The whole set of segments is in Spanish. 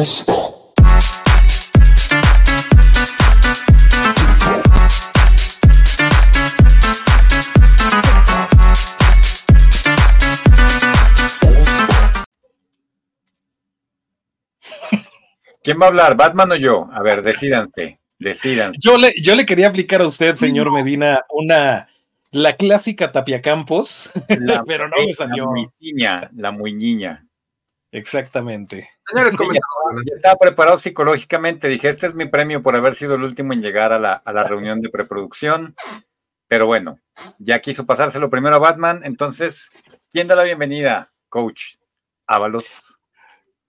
¿Quién va a hablar? ¿Batman o yo? A ver, decídanse, decidan. Yo le, yo le quería aplicar a usted, señor Medina, una la clásica Tapia Campos, pero no me salió. La niña, la muy niña. Exactamente. Señores, ¿cómo estaba preparado psicológicamente. Dije, este es mi premio por haber sido el último en llegar a la, a la reunión de preproducción. Pero bueno, ya quiso pasárselo primero a Batman. Entonces, ¿quién da la bienvenida? Coach Ábalos.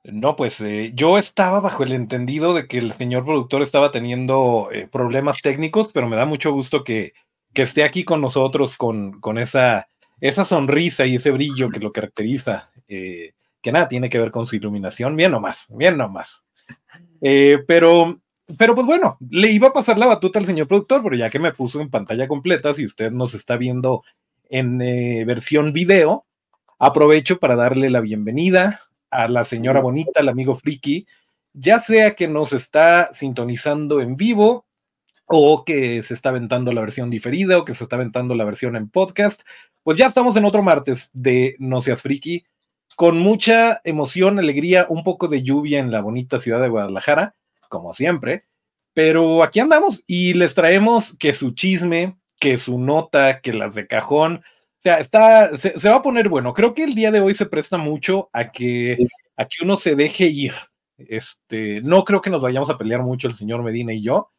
No, pues eh, yo estaba bajo el entendido de que el señor productor estaba teniendo eh, problemas técnicos, pero me da mucho gusto que, que esté aquí con nosotros con, con, esa, esa sonrisa y ese brillo que lo caracteriza, eh, que nada tiene que ver con su iluminación, bien nomás, bien nomás. pero, pero pues bueno, le iba a pasar la batuta al señor productor, pero ya que me puso en pantalla completa, si usted nos está viendo en versión video, aprovecho para darle la bienvenida a la señora bonita, al amigo friki, ya sea que nos está sintonizando en vivo o que se está aventando la versión diferida o que se está aventando la versión en podcast, pues ya estamos en otro martes de No seas friki, con mucha emoción, alegría, un poco de lluvia en la bonita ciudad de Guadalajara, como siempre, pero aquí andamos y les traemos que su chisme, que su nota, que las de cajón, o sea, está, se, va a poner bueno. Creo que el día de hoy se presta mucho a que, a que uno se deje ir. Este, no creo que nos vayamos a pelear mucho el señor Medina y yo,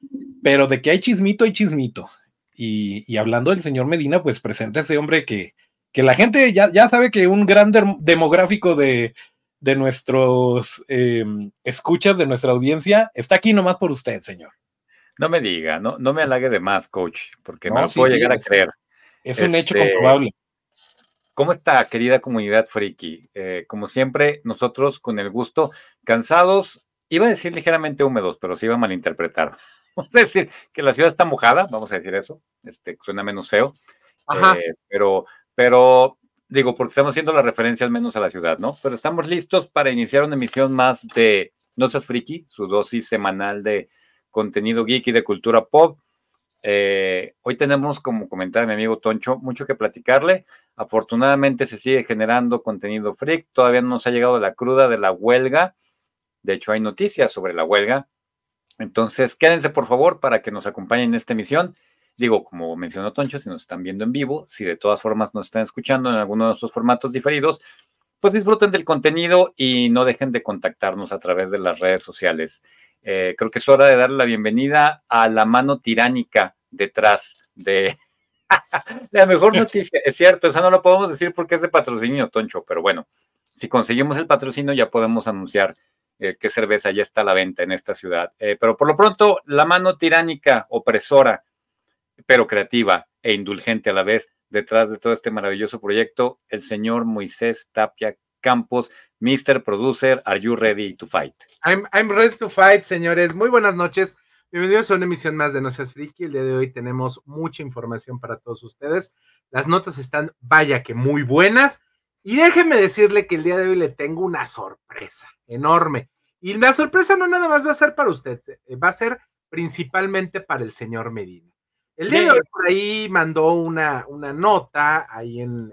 pero de que hay chismito, hay chismito. Y, hablando del señor Medina, pues presenta ese hombre que, que la gente ya, ya sabe que un gran demográfico de, de nuestros em, escuchas, de nuestra audiencia, está aquí nomás por usted, señor. No me diga, no, no me halague de más, coach, porque no, me lo puedo llegar a creer. Es un hecho este, comprobable. ¿Cómo está, querida comunidad friki? Eh, como siempre, nosotros con el gusto, cansados, iba a decir ligeramente húmedos, pero se iba a malinterpretar. Vamos a decir que la ciudad está mojada, vamos a decir eso, este, suena menos feo, eh, pero, pero digo, porque estamos haciendo la referencia al menos a la ciudad, ¿no? Pero estamos listos para iniciar una emisión más de No Friki, su dosis semanal de contenido geek y de cultura pop. Eh, hoy tenemos, como comentaba mi amigo Toncho, mucho que platicarle. Afortunadamente se sigue generando contenido freak. Todavía no nos ha llegado la cruda de la huelga. De hecho, hay noticias sobre la huelga. Entonces, quédense por favor para que nos acompañen en esta emisión. Digo, como mencionó Toncho, si nos están viendo en vivo, si de todas formas nos están escuchando en alguno de nuestros formatos diferidos, pues disfruten del contenido y no dejen de contactarnos a través de las redes sociales. Eh, creo que es hora de darle la bienvenida a la mano tiránica detrás de la mejor noticia. Es cierto, esa no lo podemos decir porque es de patrocinio, Toncho, pero bueno, si conseguimos el patrocinio ya podemos anunciar eh, qué cerveza ya está a la venta en esta ciudad. Eh, pero por lo pronto, la mano tiránica, opresora, pero creativa e indulgente a la vez detrás de todo este maravilloso proyecto, el señor Moisés Tapia Campos, Mr. Producer, are you ready to fight? I'm, I'm ready to fight, señores. Muy buenas noches. Bienvenidos a una emisión más de No Seas Friki. El día de hoy tenemos mucha información para todos ustedes. Las notas están, vaya que muy buenas. Y déjenme decirle que el día de hoy le tengo una sorpresa enorme. Y la sorpresa no nada más va a ser para usted, eh, va a ser principalmente para el señor Medina. El día de hoy por ahí mandó una, una nota ahí en,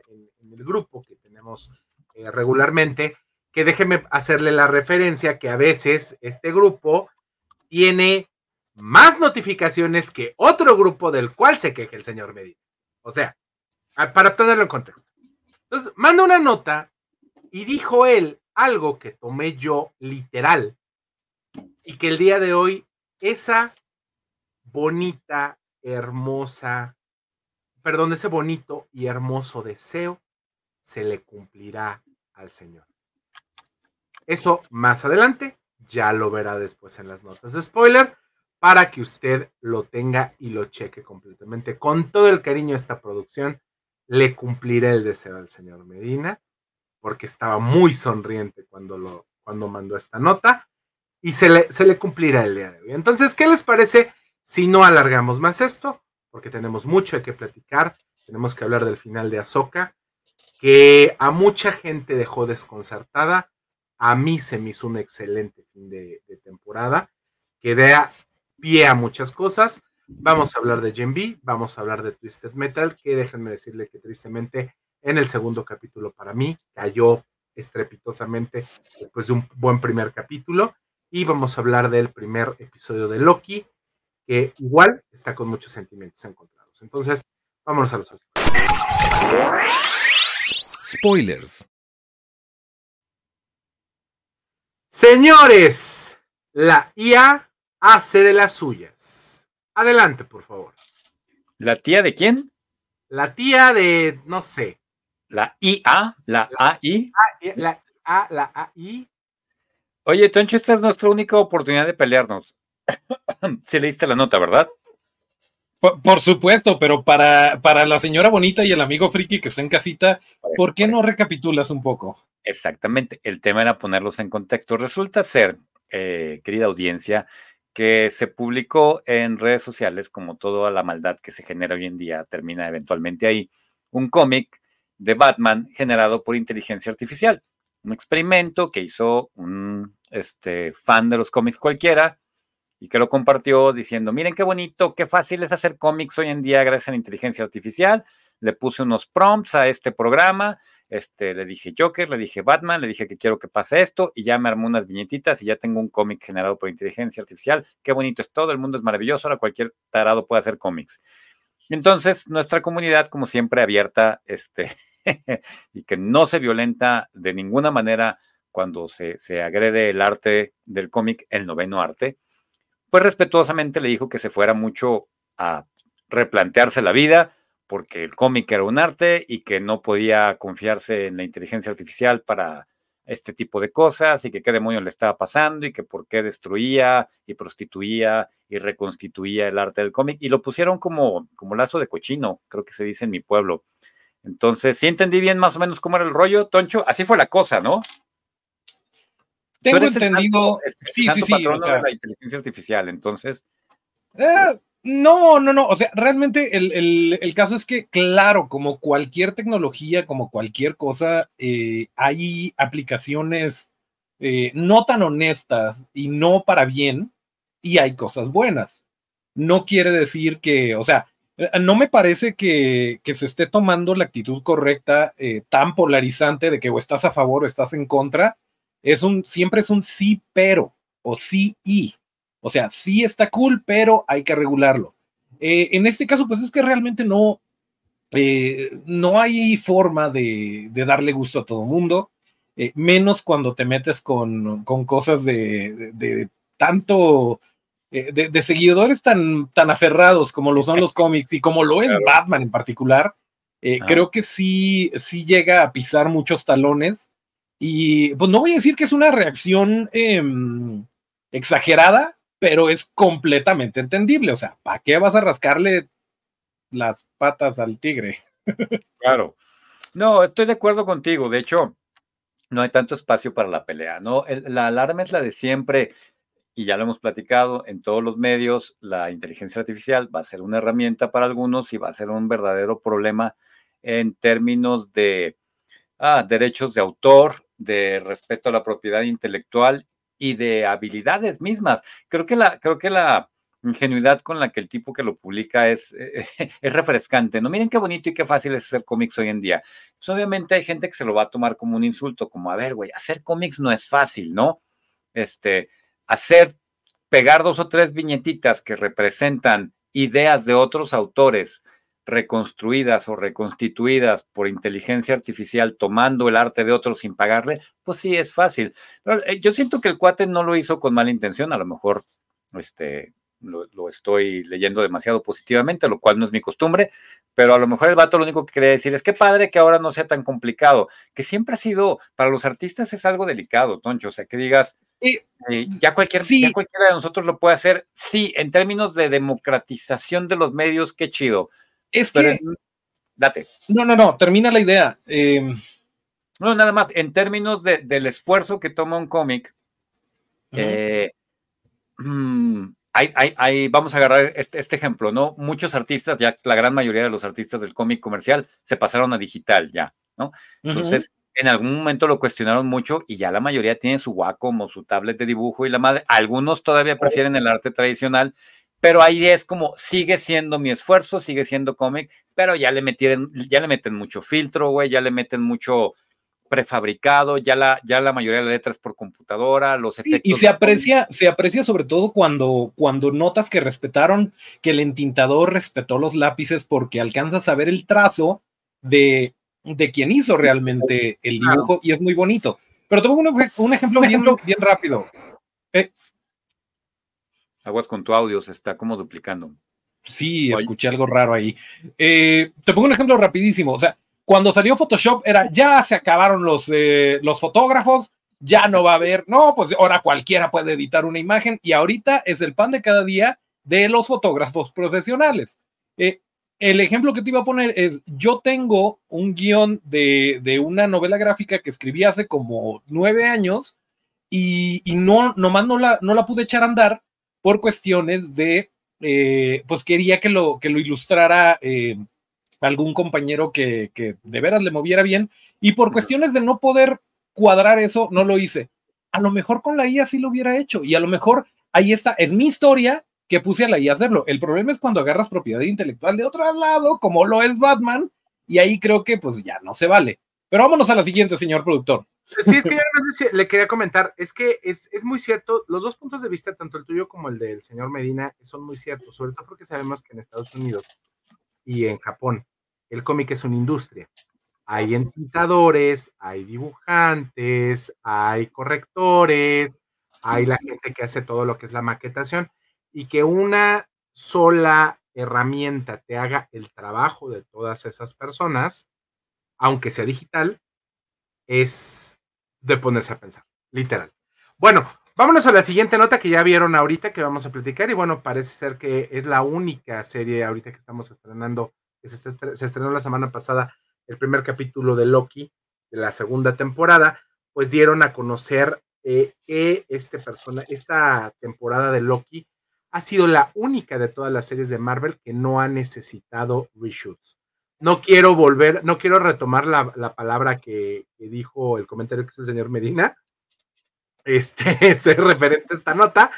el grupo que tenemos eh, regularmente, que déjeme hacerle la referencia que a veces este grupo tiene más notificaciones que otro grupo del cual se queja el señor Medina. O sea, para ponerlo en contexto. Entonces, manda una nota y dijo él algo que tomé yo literal y que el día de hoy esa bonita hermosa, perdón, ese bonito y hermoso deseo se le cumplirá al Señor. Eso más adelante, ya lo verá después en las notas de spoiler, para que usted lo tenga y lo cheque completamente. Con todo el cariño de esta producción, le cumpliré el deseo al señor Medina, porque estaba muy sonriente cuando, lo, cuando mandó esta nota, y se le, se le cumplirá el día de hoy. Entonces, ¿qué les parece si no alargamos más esto, porque tenemos mucho que platicar, tenemos que hablar del final de Azoka, que a mucha gente dejó desconcertada, A mí se me hizo un excelente fin de, temporada que da pie a muchas cosas. Vamos a hablar de Gen B, vamos a hablar de Twisted Metal, que déjenme decirle que tristemente en el segundo capítulo para mí cayó estrepitosamente después de un buen primer capítulo. Y vamos a hablar del primer episodio de Loki, que igual está con muchos sentimientos encontrados. Entonces, vámonos a los Spoilers. Señores, la IA hace de las suyas. Adelante, por favor. ¿La tía de quién? La tía de, no sé. La IA, la, AI. La A, la AI. Oye, Toncho, esta es nuestra única oportunidad de pelearnos. Si leíste la nota, ¿verdad? Por, supuesto, pero para, para la señora bonita y el amigo friki que está en casita, ¿por qué no recapitulas un poco? Exactamente, el tema era ponerlos en contexto. Resulta ser, eh, querida audiencia, que se publicó en redes sociales, como toda la maldad que se genera hoy en día termina eventualmente ahí, un cómic de Batman generado por inteligencia artificial. Un experimento que hizo un este, fan de los cómics cualquiera, y que lo compartió diciendo, miren qué bonito, qué fácil es hacer cómics hoy en día gracias a la inteligencia artificial. Le puse unos prompts a este programa, este, le dije Joker, le dije Batman, le dije que quiero que pase esto y ya me armó unas viñetitas y ya tengo un cómic generado por inteligencia artificial. Qué bonito es todo, el mundo es maravilloso, ahora cualquier tarado puede hacer cómics. Entonces, nuestra comunidad, como siempre, abierta este, y que no se violenta de ninguna manera cuando se, se agrede el arte del cómic, el noveno arte, pues respetuosamente le dijo que se fuera mucho a replantearse la vida, porque el cómic era un arte y que no podía confiarse en la inteligencia artificial para este tipo de cosas y que qué demonios le estaba pasando y que por qué destruía y prostituía y reconstituía el arte del cómic y lo pusieron como, como lazo de cochino, creo que se dice en mi pueblo. Entonces, sí entendí bien más o menos cómo era el rollo, Toncho, así fue la cosa, ¿no? Tengo entendido. sí, sí, sí. de la inteligencia artificial, entonces. Eh, no, no, no. O sea, realmente el, caso es que, claro, como cualquier tecnología, como cualquier cosa, eh, hay aplicaciones eh, no tan honestas y no para bien, y hay cosas buenas. No quiere decir que, o sea, no me parece que, que se esté tomando la actitud correcta, tan polarizante de que o estás a favor o estás en contra es un, siempre es un sí, pero, o sí y. O sea, sí está cool, pero hay que regularlo. Eh, en este caso, pues es que realmente no, eh, no hay forma de, darle gusto a todo mundo, eh, menos cuando te metes con, cosas de, tanto, de, seguidores tan, tan aferrados como lo son los cómics y como lo es Batman en particular. Creo que sí, sí llega a pisar muchos talones y pues no voy a decir que es una reacción em, exagerada, pero es completamente entendible. O sea, ¿para qué vas a rascarle las patas al tigre? claro. No, estoy de acuerdo contigo. De hecho, no hay tanto espacio para la pelea, ¿no? la alarma es la de siempre y ya lo hemos platicado en todos los medios, la inteligencia artificial va a ser una herramienta para algunos y va a ser un verdadero problema en términos de ah, derechos de autor, de respeto a la propiedad intelectual y de habilidades mismas. Creo que la, creo que la ingenuidad con la que el tipo que lo publica es, es refrescante. No miren qué bonito y qué fácil es hacer cómics hoy en día. Pues obviamente hay gente que se lo va a tomar como un insulto, como a ver, güey, hacer cómics no es fácil, ¿no? Este, hacer, pegar dos o tres viñetitas que representan ideas de otros autores reconstruidas o reconstituidas por inteligencia artificial tomando el arte de otros sin pagarle, pues sí es fácil. Pero eh, yo siento que el cuate no lo hizo con mala intención, a lo mejor este, lo, estoy leyendo demasiado positivamente, lo cual no es mi costumbre, pero a lo mejor el vato lo único que quería decir es que padre que ahora no sea tan complicado, que siempre ha sido, para los artistas es algo delicado, Toncho, o sea, que digas, eh, ya, cualquier, ya cualquiera de nosotros lo puede hacer, sí, en términos de democratización de los medios, qué chido es que. date. No, no, no, termina la idea. Em, no, nada más, en términos del esfuerzo que toma un cómic, eh, mm, hay, vamos a agarrar este, este, ejemplo, ¿no? Muchos artistas, ya la gran mayoría de los artistas del cómic comercial se pasaron a digital ya, ¿no? Entonces, en algún momento lo cuestionaron mucho y ya la mayoría tiene su Wacom o su tablet de dibujo y la madre. Algunos todavía prefieren el arte tradicional, pero ahí es como sigue siendo mi esfuerzo, sigue siendo cómic, pero ya le metieron, ya le meten mucho filtro, güey, ya le meten mucho prefabricado, ya la, ya la mayoría de las letras por computadora, los efectos. y se aprecia, se aprecia sobre todo cuando, cuando notas que respetaron, que el entintador respetó los lápices porque alcanzas a ver el trazo de, de quien hizo realmente el dibujo y es muy bonito. Pero tengo un, ejemplo, bien, bien rápido. Eh, Aguas con tu audio, se está como duplicando. Sí, escuché algo raro ahí. Eh, te pongo un ejemplo rapidísimo. O sea, cuando salió Photoshop era ya se acabaron los, eh, los fotógrafos, ya no va a haber, no, pues ahora cualquiera puede editar una imagen y ahorita es el pan de cada día de los fotógrafos profesionales. Eh, el ejemplo que te iba a poner es, yo tengo un guion de, de una novela gráfica que escribí hace como nueve años y, y no, nomás no la, no la pude echar a andar por cuestiones de, eh, pues quería que lo, que lo ilustrara eh, algún compañero que, que, de veras le moviera bien y por cuestiones de no poder cuadrar eso, no lo hice. A lo mejor con la IA sí lo hubiera hecho y a lo mejor ahí está, es mi historia que puse a la IA a hacerlo. El problema es cuando agarras propiedad intelectual de otro lado, como lo es Batman, y ahí creo que pues ya no se vale. Pero vámonos a la siguiente, señor productor. Sí, es que yo le quería comentar, es que es, es, muy cierto, los dos puntos de vista, tanto el tuyo como el del señor Medina, son muy ciertos, sobre todo porque sabemos que en Estados Unidos y en Japón el cómic es una industria. Hay entintadores, hay dibujantes, hay correctores, hay la gente que hace todo lo que es la maquetación y que una sola herramienta te haga el trabajo de todas esas personas, aunque sea digital, es de ponerse a pensar, literal. Bueno, vámonos a la siguiente nota que ya vieron ahorita que vamos a platicar y bueno, parece ser que es la única serie ahorita que estamos estrenando, que se, se estrenó la semana pasada el primer capítulo de Loki de la segunda temporada, pues dieron a conocer eh, que este persona, esta temporada de Loki ha sido la única de todas las series de Marvel que no ha necesitado reshoots no quiero volver, no quiero retomar la, la palabra que, dijo el comentario que hizo el señor Medina, este es referente a esta nota,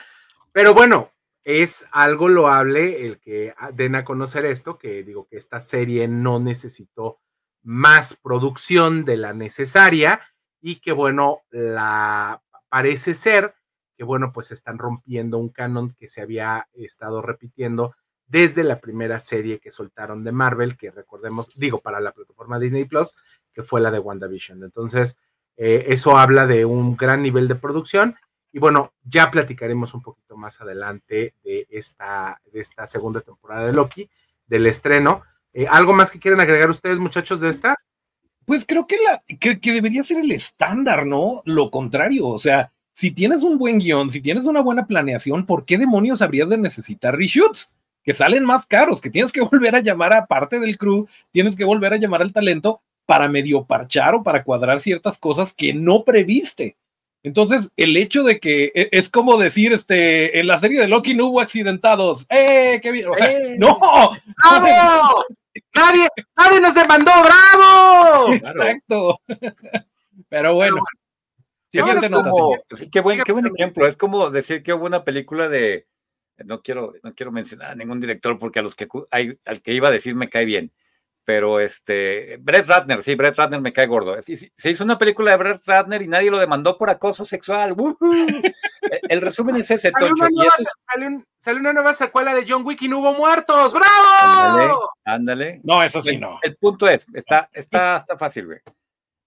pero bueno, es algo loable el que den a conocer esto, que digo que esta serie no necesitó más producción de la necesaria y que bueno, la parece ser que bueno, pues están rompiendo un canon que se había estado repitiendo desde la primera serie que soltaron de Marvel, que recordemos, digo, para la plataforma Disney Plus, que fue la de WandaVision. Entonces, eh, eso habla de un gran nivel de producción. Y bueno, ya platicaremos un poquito más adelante de esta, de esta segunda temporada de Loki, del estreno. Eh, ¿Algo más que quieran agregar ustedes, muchachos, de esta? Pues creo que, la, que, que debería ser el estándar, ¿no? Lo contrario, o sea, si tienes un buen guion, si tienes una buena planeación, ¿por qué demonios habrías de necesitar reshoots? Que salen más caros, que tienes que volver a llamar a parte del crew, tienes que volver a llamar al talento para medio parchar o para cuadrar ciertas cosas que no previste. Entonces, el hecho de que e, es como decir, este, en la serie de Loki no hubo accidentados. ¡Eh, qué bien! O sea, ¡Eh! ¡no! ¡Bravo! ¡Nadie, nadie nos demandó! ¡Bravo! Exacto. Pero bueno. qué, buen, qué buen ejemplo. Es como decir que hubo una película de, no quiero, no quiero mencionar a ningún director porque a los que hay, al que iba a decir me cae bien. Pero este, Brett Ratner, sí, Brett Ratner me cae gordo. Se hizo una película de Brett Ratner y nadie lo demandó por acoso sexual. El resumen es ese, Salió una, nueva, salió, una nueva secuela de John Wick y no hubo muertos. ¡Bravo! Ándale, No, eso sí, no. El, punto es, está, está, está fácil, güey.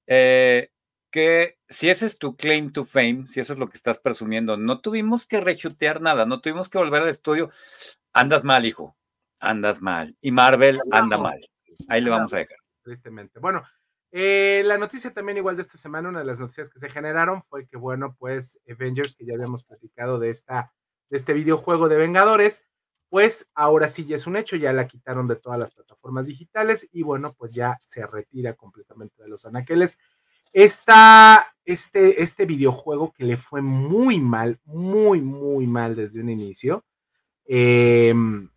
Eh, que si ese es tu claim to fame, si eso es lo que estás presumiendo, no tuvimos que rechutear nada, no tuvimos que volver al estudio. Andas mal, hijo. Andas mal. Y Marvel anda mal. Ahí le vamos a dejar. Tristemente. Bueno, eh, la noticia también igual de esta semana, una de las noticias que se generaron fue que, bueno, pues Avengers, que ya habíamos platicado de, esta, de este videojuego de Vengadores, pues ahora sí ya es un hecho, ya la quitaron de todas las plataformas digitales y bueno, pues ya se retira completamente de los anaqueles esta, este, este videojuego que le fue muy mal, muy, muy mal desde un inicio, em,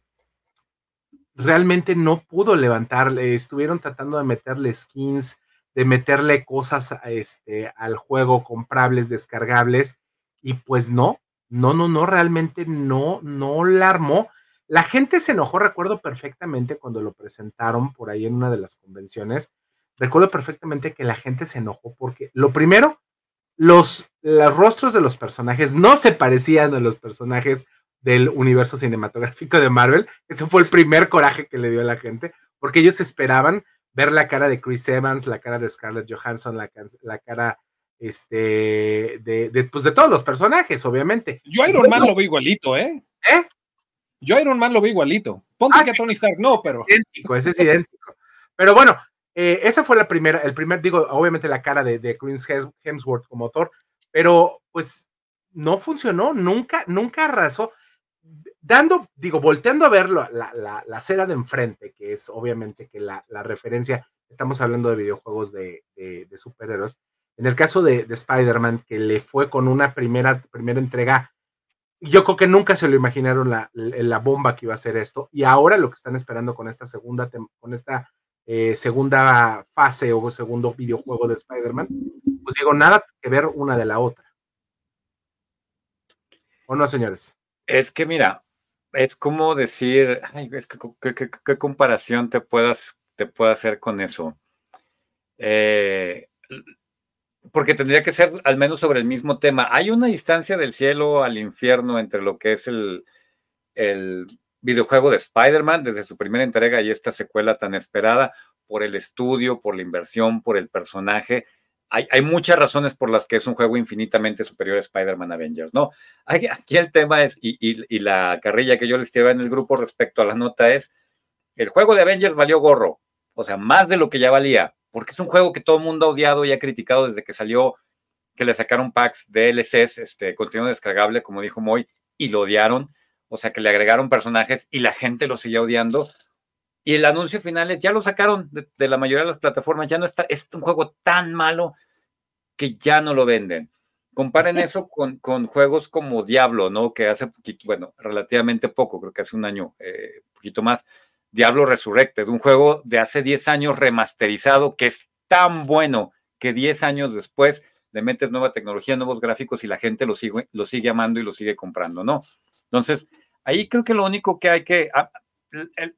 realmente no pudo levantarle, estuvieron tratando de meterle skins de meterle cosas este, al juego, comprables, descargables, y pues no, no, no, no, realmente no, no la armó. La gente se enojó, recuerdo perfectamente cuando lo presentaron por ahí en una de las convenciones. Recuerdo perfectamente que la gente se enojó porque, lo primero, los, los rostros de los personajes no se parecían a los personajes del universo cinematográfico de Marvel. Ese fue el primer coraje que le dio a la gente, porque ellos esperaban ver la cara de Chris Evans, la cara de Scarlett Johansson, la, la cara este, de, de, pues de todos los personajes, obviamente. Yo Iron Man lo veo igualito, ¿eh? ¿Eh? Yo Iron Man lo veo igualito. Ponte ah, que Tony Stark no, pero. Idéntico, ese es idéntico. Pero bueno, eh, esa fue la primera, el primer, digo, obviamente la cara de, de Chris Hemsworth como Thor, pero pues no funcionó, nunca, nunca arrasó. Dando, digo, volteando a ver la, la, la cera de enfrente, que es obviamente que la, la referencia, estamos hablando de videojuegos de, de, de superhéroes, en el caso de, de Spider-Man, que le fue con una primera, primera entrega, yo creo que nunca se lo imaginaron la, la, bomba que iba a ser esto. Y ahora lo que están esperando con esta segunda, con esta eh, segunda fase o segundo videojuego de Spider-Man, pues digo, nada que ver una de la otra. ¿O no, señores? Es que mira, es como decir, ay, ¿qué, comparación te puedas te puedo hacer con eso? Eh, porque tendría que ser al menos sobre el mismo tema. Hay una distancia del cielo al infierno entre lo que es el, el videojuego de Spider-Man desde su primera entrega y esta secuela tan esperada por el estudio, por la inversión, por el personaje. Hay, hay muchas razones por las que es un juego infinitamente superior a Spider-Man Avengers, ¿no? Aquí el tema es, y, y, la carrilla que yo les llevé en el grupo respecto a la nota es, el juego de Avengers valió gorro, o sea, más de lo que ya valía, porque es un juego que todo el mundo ha odiado y ha criticado desde que salió, que le sacaron packs DLCs, este, contenido descargable, como dijo Moy, y lo odiaron, o sea, que le agregaron personajes y la gente lo sigue odiando. Y el anuncio final es, ya lo sacaron de, la mayoría de las plataformas, ya no está, es un juego tan malo que ya no lo venden. Comparen eso con, con juegos como Diablo, ¿no? Que hace poquito, bueno, relativamente poco, creo que hace un año, eh, poquito más, Diablo Resurrected, un juego de hace 10 años remasterizado que es tan bueno que 10 años después le metes nueva tecnología, nuevos gráficos y la gente lo sigue, lo sigue amando y lo sigue comprando, ¿no? Entonces, ahí creo que lo único que hay que, ah,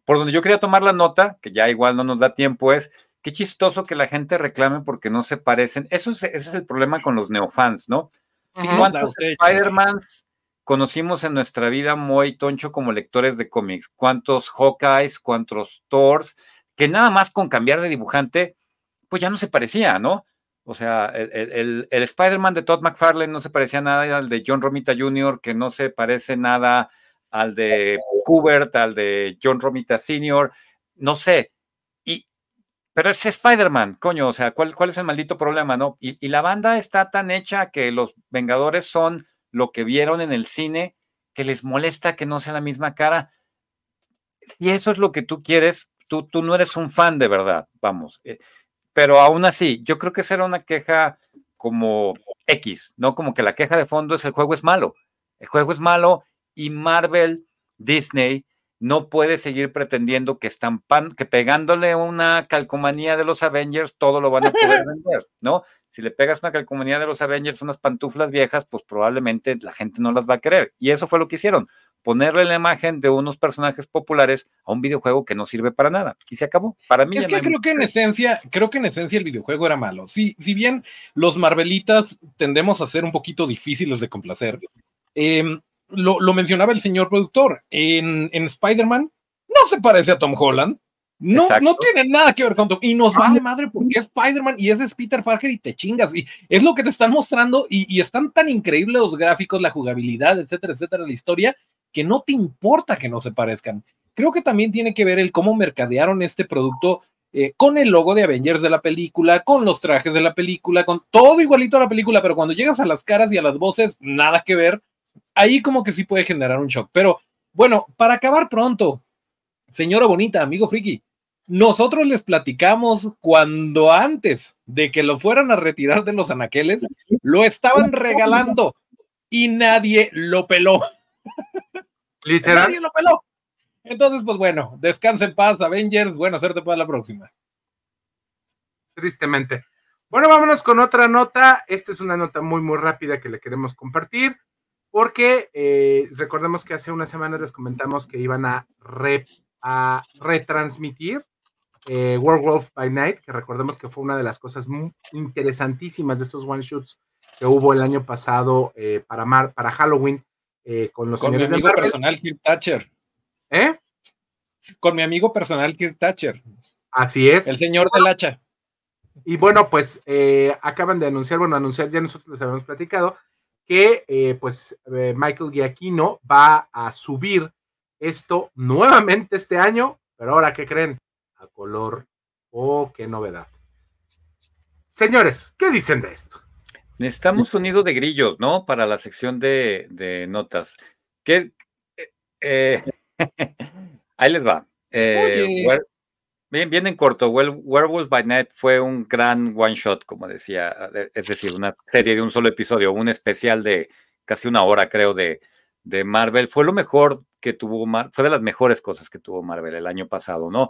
por donde yo quería tomar la nota, que ya igual no nos da tiempo, es qué chistoso que la gente reclame porque no se parecen. Eso es, ese es el problema con los neofans, ¿no? ¿Cuántos Spider-Mans conocimos en nuestra vida muy toncho como lectores de cómics. ¿Cuántos Hawkeyes, cuántos Thors, que nada más con cambiar de dibujante, pues ya no se parecía, ¿no? O sea, el, el, Spider-Man de Todd McFarlane no se parecía nada al de John Romita Jr., que no se parece nada al de Kubert, al de John Romita Sr., no sé. Y, pero es Spider-Man, coño, o sea, ¿cuál, ¿cuál es el maldito problema, no? Y, y la banda está tan hecha que los Vengadores son lo que vieron en el cine, que les molesta que no sea la misma cara. Si eso es lo que tú quieres, tú, tú no eres un fan de verdad, vamos. Eh, pero aún así, yo creo que esa era una queja como X, ¿no? Como que la queja de fondo es el juego es malo. El juego es malo y Marvel, Disney, no puede seguir pretendiendo que están que pegándole una calcomanía de los Avengers todo lo van a poder vender, ¿no? si le pegas una calcomanía de los Avengers, unas pantuflas viejas, pues probablemente la gente no las va a querer. Y eso fue lo que hicieron, ponerle la imagen de unos personajes populares a un videojuego que no sirve para nada. Y se acabó. Para mí. Es que creo que en esencia, creo que en esencia el videojuego era malo. Si, si bien los Marvelitas tendemos a ser un poquito difíciles de complacer, em, lo, mencionaba el señor productor, en, en Spider-Man no se parece a Tom Holland no, no tiene nada que ver con Tom. Y nos vale madre porque es Spider-Man y ese es Peter Parker y te chingas. Y es lo que te están mostrando y, están tan increíbles los gráficos, la jugabilidad, etcétera, etcétera, la historia, que no te importa que no se parezcan. Creo que también tiene que ver el cómo mercadearon este producto eh, con el logo de Avengers de la película, con los trajes de la película, con todo igualito a la película, pero cuando llegas a las caras y a las voces, nada que ver. Ahí como que sí puede generar un shock. Pero bueno, para acabar pronto, señora bonita, amigo friki, nosotros les platicamos cuando antes de que lo fueran a retirar de los anaqueles, lo estaban regalando y nadie lo peló. Literal. Nadie lo peló. Entonces, pues bueno, descansa en paz, Avengers. Buena suerte para la próxima. tristemente. Bueno, vámonos con otra nota. Esta es una nota muy, muy rápida que le queremos compartir, porque eh, recordemos que hace unas semanas les comentamos que iban a, a retransmitir eh, Werewolf by Night, que recordemos que fue una de las cosas muy interesantísimas de estos one shots que hubo el año pasado eh, para, Mar, para Halloween eh, con los con mi amigo personal Kirk Thatcher. ¿Eh? Con mi amigo personal Kirk Thatcher. Así es. El señor del hacha. Y bueno, pues eh, acaban de anunciar, bueno, anunciar, ya nosotros les habíamos platicado, que eh, pues eh, Michael Giacchino va a subir esto nuevamente este año, pero ahora, ¿qué creen? A color. Oh, qué novedad. Señores, ¿qué dicen de esto? Necesitamos un nido de grillos, ¿no? Para la sección de, de notas. ¿Qué? Eh, ahí les va. Eh, bien, bien en corto, Werewolves by Night fue un gran one shot, como decía, es decir, una serie de un solo episodio, un especial de casi una hora, creo, de, de Marvel. Fue lo mejor que tuvo, Mar fue de las mejores cosas que tuvo Marvel el año pasado, ¿no?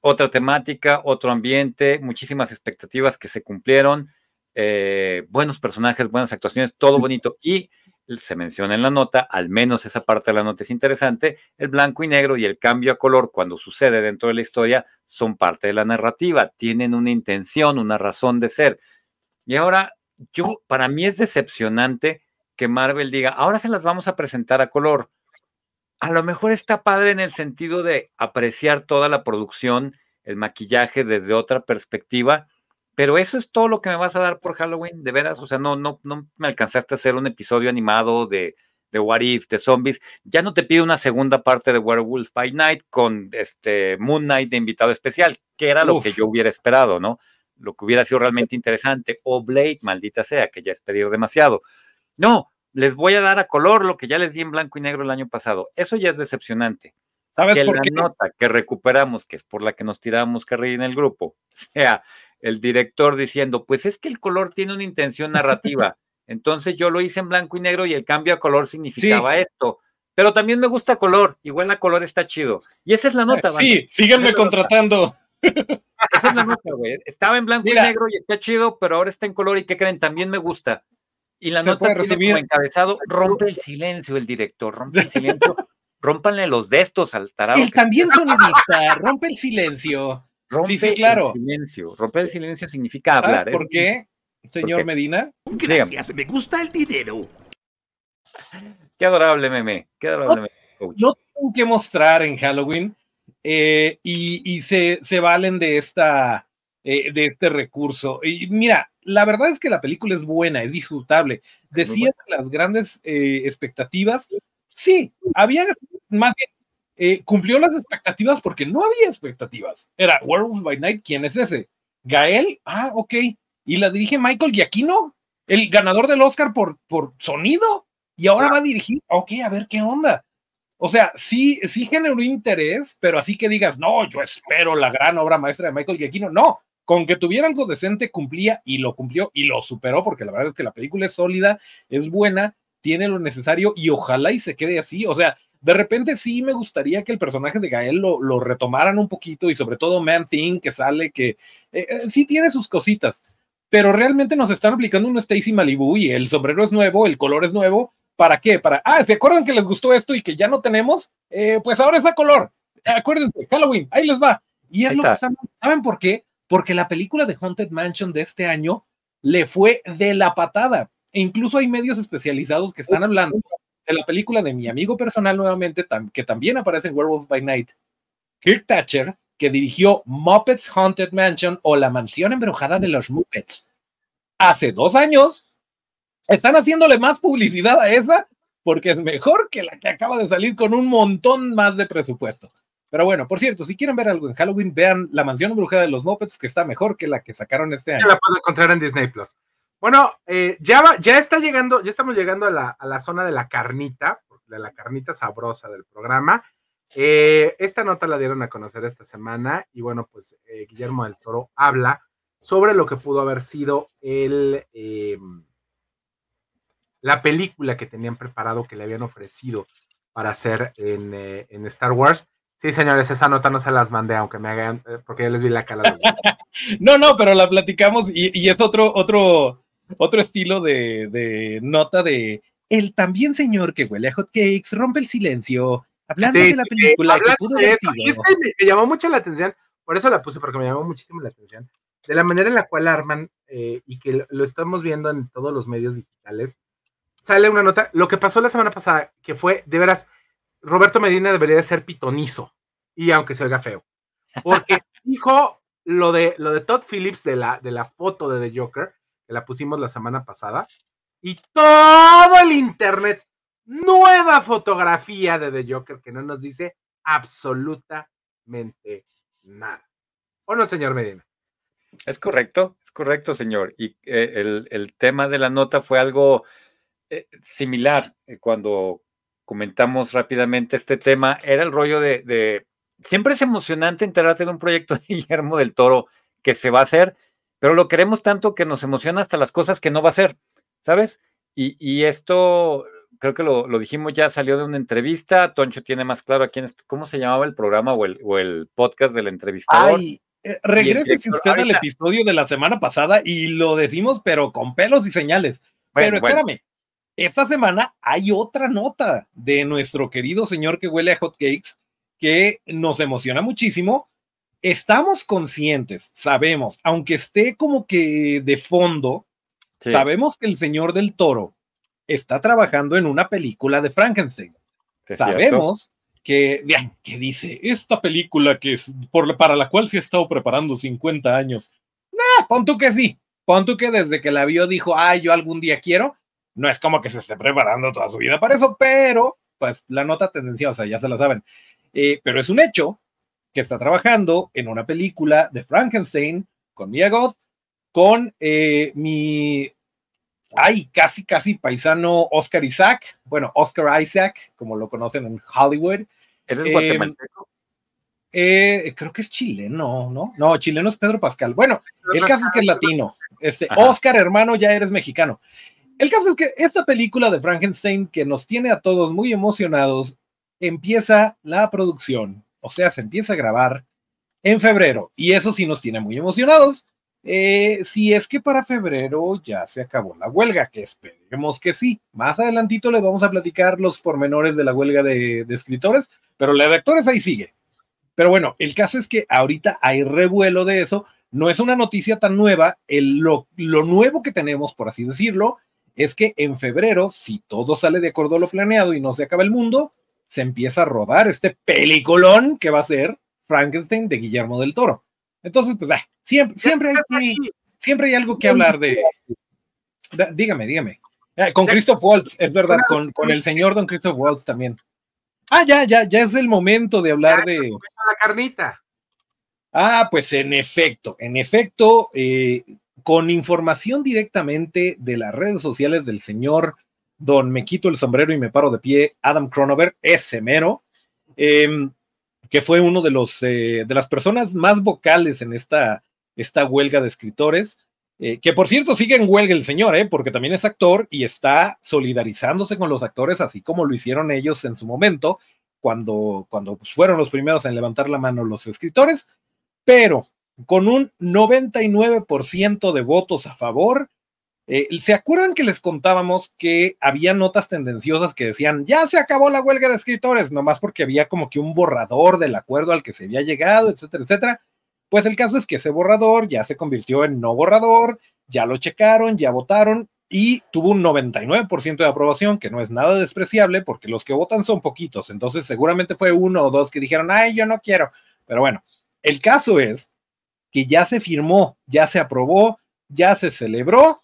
Otra temática, otro ambiente, muchísimas expectativas que se cumplieron, eh, buenos personajes, buenas actuaciones, todo bonito. Y se menciona en la nota, al menos esa parte de la nota es interesante, el blanco y negro y el cambio a color cuando sucede dentro de la historia son parte de la narrativa, tienen una intención, una razón de ser. Y ahora, yo, para mí es decepcionante que Marvel diga, ahora se las vamos a presentar a color. A lo mejor está padre en el sentido de apreciar toda la producción, el maquillaje desde otra perspectiva, pero eso es todo lo que me vas a dar por Halloween, de veras. O sea, no, no, no me alcanzaste a hacer un episodio animado de, de What If, de zombies. Ya no te pido una segunda parte de Werewolf by Night con este Moon Knight de invitado especial, que era lo que yo hubiera esperado, ¿no? Lo que hubiera sido realmente interesante. O Blade, maldita sea, que ya es pedir demasiado. No, les voy a dar a color lo que ya les di en blanco y negro el año pasado. Eso ya es decepcionante. ¿Sabes que por la qué? nota que recuperamos, que es por la que nos tiramos carrilla en el grupo, sea el director diciendo, pues es que el color tiene una intención narrativa. Entonces yo lo hice en blanco y negro y el cambio a color significaba sí. esto. Pero también me gusta color, igual a color está chido. Y esa es la nota. Sí, síganme contratando. Esa es la nota, güey. Estaba en blanco Mira. y negro y está chido, pero ahora está en color y ¿qué creen? También me gusta. Y la nota tiene como encabezado, rompe el silencio el director, rompe el silencio, rómpanle los de estos al tarado. El también sonidista, rompe el silencio. Rompe sí, sí, claro. el silencio. Romper el silencio significa hablar. ¿Por qué, señor ¿Por qué? Medina? Gracias, Dígame. me gusta el dinero. Qué adorable meme, qué adorable no, meme. Coach. No tengo que mostrar en Halloween eh, y, y se, se, valen de, esta, eh, de este recurso. Y mira, la verdad es que la película es buena, es disfrutable. Decía las grandes eh, expectativas. Sí, había más bien eh, cumplió las expectativas porque no había expectativas. Era Werewolf by Night, ¿quién es ese? Gael, ah, ok. Y la dirige Michael Giacchino, el ganador del Oscar por, por sonido, y ahora ah. va a dirigir, ok, a ver qué onda. O sea, sí, sí generó interés, pero así que digas, no, yo espero la gran obra maestra de Michael Giacchino, no, con que tuviera algo decente cumplía y lo cumplió y lo superó, porque la verdad es que la película es sólida, es buena, tiene lo necesario y ojalá y se quede así. O sea, de repente sí me gustaría que el personaje de Gael lo, lo retomaran un poquito y sobre todo Man Thing que sale, que eh, eh, sí tiene sus cositas, pero realmente nos están aplicando un Stacy Malibu y el sombrero es nuevo, el color es nuevo. ¿Para qué? Para, ah, ¿se acuerdan que les gustó esto y que ya no tenemos? Eh, pues ahora es a color. Acuérdense, Halloween, ahí les va. Y es ahí lo está. que saben, ¿saben por qué? Porque la película de Haunted Mansion de este año le fue de la patada. E incluso hay medios especializados que están hablando de la película de mi amigo personal nuevamente, tam que también aparece en Werewolves by Night, Kirk Thatcher, que dirigió Muppets Haunted Mansion o La Mansión Embrujada de los Muppets. Hace dos años, están haciéndole más publicidad a esa porque es mejor que la que acaba de salir con un montón más de presupuesto. Pero bueno, por cierto, si quieren ver algo en Halloween, vean La Mansión Embrujada de los Muppets, que está mejor que la que sacaron este año. La puedo encontrar en Disney Plus. Bueno, eh, ya, va, ya está llegando, ya estamos llegando a la, a la, zona de la carnita, de la carnita sabrosa del programa. Eh, esta nota la dieron a conocer esta semana y bueno, pues eh, Guillermo del Toro habla sobre lo que pudo haber sido el, la película que tenían preparado, que le habían ofrecido para hacer en, en Star Wars. Sí, señores, esa nota no se las mandé, aunque me hagan, porque yo les vi la cara. no, no, pero la platicamos y, y es otro, otro, otro estilo de, de, nota de el también señor que huele a hotcakes rompe el silencio, hablando sí, de la película sí, que pudo haber sido. Y me, me, llamó mucho la atención, por eso la puse, porque me llamó muchísimo la atención, de la manera en la cual arman, eh, y que lo, lo estamos viendo en todos los medios digitales, sale una nota, lo que pasó la semana pasada, que fue, de veras, Roberto Medina debería de ser pitonizo, y aunque se oiga feo, porque dijo lo de, lo de Todd Phillips de la, de la foto de The Joker, la pusimos la semana pasada, y todo el internet, nueva fotografía de The Joker que no nos dice absolutamente nada. ¿O no, señor Medina? Es correcto, es correcto, señor. Y eh, el, el, tema de la nota fue algo eh, similar eh, cuando comentamos rápidamente este tema. Era el rollo de, de, Siempre es emocionante enterarte de un proyecto de Guillermo del Toro que se va a hacer, pero lo queremos tanto que nos emociona hasta las cosas que no va a hacer, ¿sabes? Y, y esto, creo que lo, lo, dijimos ya, salió de una entrevista. Toncho tiene más claro a quién es, cómo se llamaba el programa o el, o el podcast del entrevistador. Ay, eh, regrese usted ahorita. al episodio de la semana pasada y lo decimos, pero con pelos y señales. Bueno, pero espérame, bueno. esta semana hay otra nota de nuestro querido señor que huele a hotcakes que nos emociona muchísimo. Estamos conscientes, sabemos, aunque esté como que de fondo, Sí. Sabemos que el señor del toro está trabajando en una película de Frankenstein. ¿Es Sabemos cierto? que, vean, que dice, esta película que es por, para la cual se ha estado preparando 50 años. Nah, pon tú que sí. Pon tú que desde que la vio dijo, ay, yo algún día quiero. No es como que se esté preparando toda su vida para eso, pero pues la nota tendenciosa, ya se la saben. Eh, pero es un hecho que está trabajando en una película de Frankenstein con Mia Goth con eh, mi, ay, casi, casi paisano Oscar Isaac, bueno, Oscar Isaac, como lo conocen en Hollywood. ¿Es eh, guatemalteco? Eh, creo que es chileno, ¿no? No, chileno es Pedro Pascal. Bueno, el caso es que es latino. Este, Oscar, hermano, ya eres mexicano. El caso es que esta película de Frankenstein, que nos tiene a todos muy emocionados, empieza la producción, o sea, se empieza a grabar en febrero, y eso sí nos tiene muy emocionados eh, si es que para febrero ya se acabó la huelga, que esperemos que sí. Más adelantito les vamos a platicar los pormenores de la huelga de, de escritores, pero la de actores ahí sigue. Pero bueno, el caso es que ahorita hay revuelo de eso. No es una noticia tan nueva. Lo, lo nuevo que tenemos, por así decirlo, es que en febrero, si todo sale de acuerdo a lo planeado y no se acaba el mundo, se empieza a rodar este peliculón que va a ser Frankenstein de Guillermo del Toro. Entonces, pues, ah, siempre, siempre, hay, siempre hay algo que hablar de. Dígame, dígame. Eh, con Christoph Waltz, es verdad, con, con, el señor Don Christoph Waltz también. Ah, ya, ya, ya es el momento de hablar de. La carnita. Ah, pues en efecto, en efecto, eh, con información directamente de las redes sociales del señor Don Me quito el sombrero y me paro de pie, Adam Cronover, ese mero. Eh, que fue uno de los eh, de las personas más vocales en esta, esta huelga de escritores, eh, que por cierto sigue en huelga el señor, eh, porque también es actor y está solidarizándose con los actores, así como lo hicieron ellos en su momento, cuando, cuando pues, fueron los primeros en levantar la mano los escritores, pero con un 99% de votos a favor, eh, ¿Se acuerdan que les contábamos que había notas tendenciosas que decían, ya se acabó la huelga de escritores, nomás porque había como que un borrador del acuerdo al que se había llegado, etcétera, etcétera? Pues el caso es que ese borrador ya se convirtió en no borrador, ya lo checaron, ya votaron y tuvo un 99% de aprobación, que no es nada despreciable porque los que votan son poquitos, entonces seguramente fue uno o dos que dijeron, ay, yo no quiero, pero bueno, el caso es que ya se firmó, ya se aprobó, ya se celebró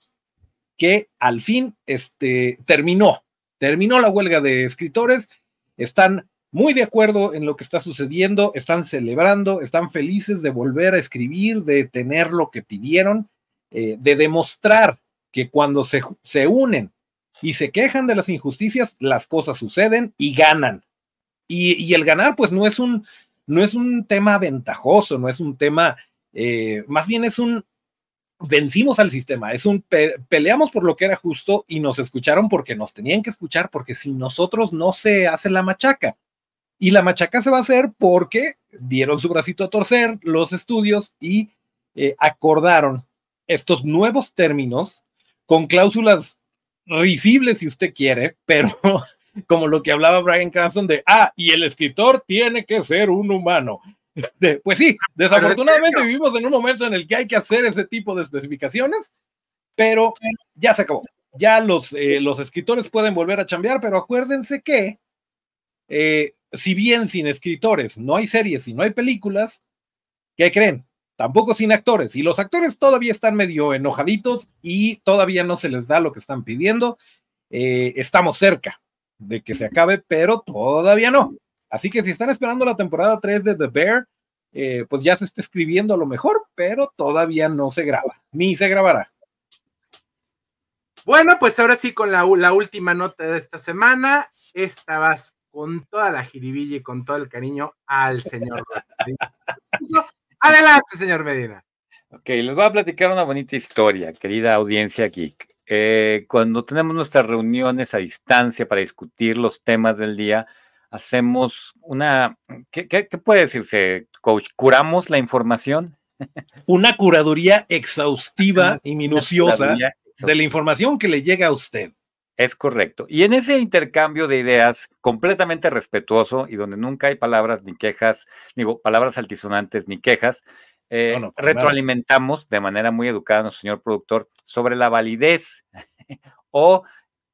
que al fin este, terminó, terminó la huelga de escritores, están muy de acuerdo en lo que está sucediendo, están celebrando, están felices de volver a escribir, de tener lo que pidieron, eh, de demostrar que cuando se, se unen y se quejan de las injusticias, las cosas suceden y ganan. Y, y, el ganar, pues no es un, no es un tema ventajoso, no es un tema, eh, más bien es un, vencimos al sistema, es un pe peleamos por lo que era justo y nos escucharon porque nos tenían que escuchar, porque si nosotros no se hace la machaca. Y la machaca se va a hacer porque dieron su bracito a torcer los estudios y eh, acordaron estos nuevos términos con cláusulas risibles si usted quiere, pero como lo que hablaba Brian Cranston de, ah, y el escritor tiene que ser un humano. De, pues sí, desafortunadamente vivimos en un momento en el que hay que hacer ese tipo de especificaciones, pero ya se acabó. Ya los, eh, los escritores pueden volver a chambear, pero acuérdense que eh, si bien sin escritores no hay series y no hay películas, ¿qué creen? Tampoco sin actores. Y los actores todavía están medio enojaditos y todavía no se les da lo que están pidiendo. Eh, estamos cerca de que se acabe, pero todavía no. Así que si están esperando la temporada 3 de The Bear, eh, pues ya se está escribiendo a lo mejor, pero todavía no se graba, ni se grabará. Bueno, pues ahora sí con la, última nota de esta semana, esta vas con toda la jiribilla y con todo el cariño al señor. Adelante, señor Medina. Ok, les voy a platicar una bonita historia, querida audiencia geek. Eh, cuando tenemos nuestras reuniones a distancia para discutir los temas del día, hacemos una, ¿qué, puede decirse, coach? ¿Curamos la información? Una curaduría exhaustiva y minuciosa de la información que le llega a usted. Es correcto. Y en ese intercambio de ideas completamente respetuoso y donde nunca hay palabras ni quejas, digo, palabras altisonantes ni quejas, eh, retroalimentamos de manera muy educada a nuestro señor productor sobre la validez o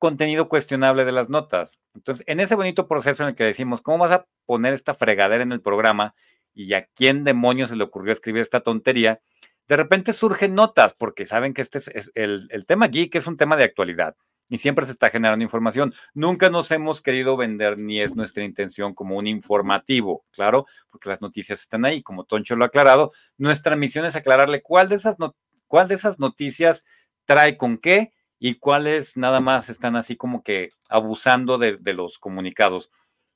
contenido cuestionable de las notas. Entonces, en ese bonito proceso en el que decimos, ¿cómo vas a poner esta fregadera en el programa? Y a quién demonios se le ocurrió escribir esta tontería, de repente surgen notas, porque saben que este es, el, tema geek es un tema de actualidad y siempre se está generando información. Nunca nos hemos querido vender, ni es nuestra intención como un informativo, claro, porque las noticias están ahí, como Toncho lo ha aclarado. Nuestra misión es aclararle cuál de esas, cuál de esas noticias trae con qué y cuáles nada más están así como que abusando de, los comunicados.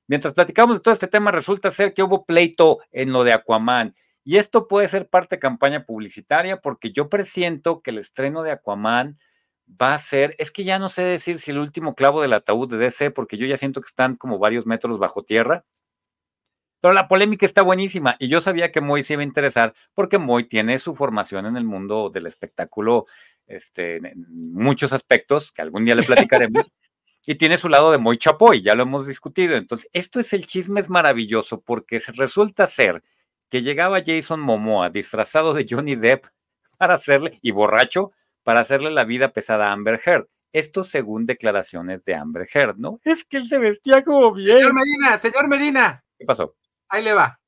Mientras platicamos de todo este tema, resulta ser que hubo pleito en lo de Aquaman. Y esto puede ser parte de campaña publicitaria porque yo presiento que el estreno de Aquaman va a ser, es que ya no sé decir si el último clavo del ataúd de DC, porque yo ya siento que están como varios metros bajo tierra. Pero la polémica está buenísima y yo sabía que Moy se iba a interesar porque Moy tiene su formación en el mundo del espectáculo este, en muchos aspectos, que algún día le platicaremos, y tiene su lado de muy chapoy, ya lo hemos discutido. Entonces, esto es el chisme, es maravilloso, porque resulta ser que llegaba Jason Momoa disfrazado de Johnny Depp para hacerle, y borracho, para hacerle la vida pesada a Amber Heard. Esto según declaraciones de Amber Heard, ¿no? Es que él se vestía como bien. Señor Medina, señor Medina. ¿Qué pasó? Ahí le va.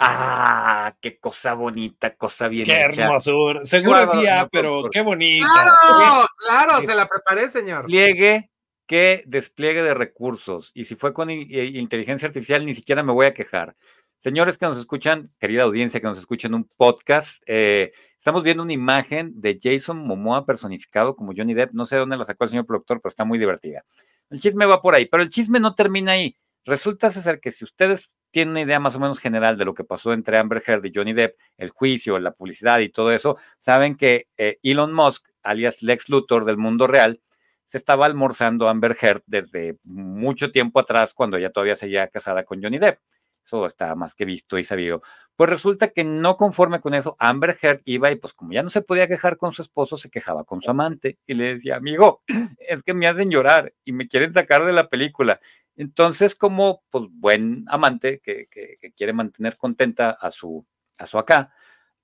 Ah, qué cosa bonita, cosa bien qué hermosura. Seguro decía, pero qué bonita. Claro, claro, se la preparé, señor. Pliegue que despliegue de recursos. Y si fue con eh, inteligencia artificial, ni siquiera me voy a quejar. Señores que nos escuchan, querida audiencia que nos escuchan un podcast, eh, estamos viendo una imagen de Jason Momoa personificado como Johnny Depp. No sé dónde la sacó el señor productor, pero está muy divertida. El chisme va por ahí, pero el chisme no termina ahí. Resulta ser que si ustedes tienen una idea más o menos general de lo que pasó entre Amber Heard y Johnny Depp, el juicio, la publicidad y todo eso, saben que eh, Elon Musk, alias Lex Luthor del mundo real, se estaba almorzando a Amber Heard desde mucho tiempo atrás, cuando ella todavía seguía casada con Johnny Depp. Eso está más que visto y sabido. Pues resulta que no conforme con eso, Amber Heard iba y pues como ya no se podía quejar con su esposo, se quejaba con su amante y le decía, amigo, es que me hacen llorar y me quieren sacar de la película. Entonces, como pues buen amante que, quiere mantener contenta a su, a su acá,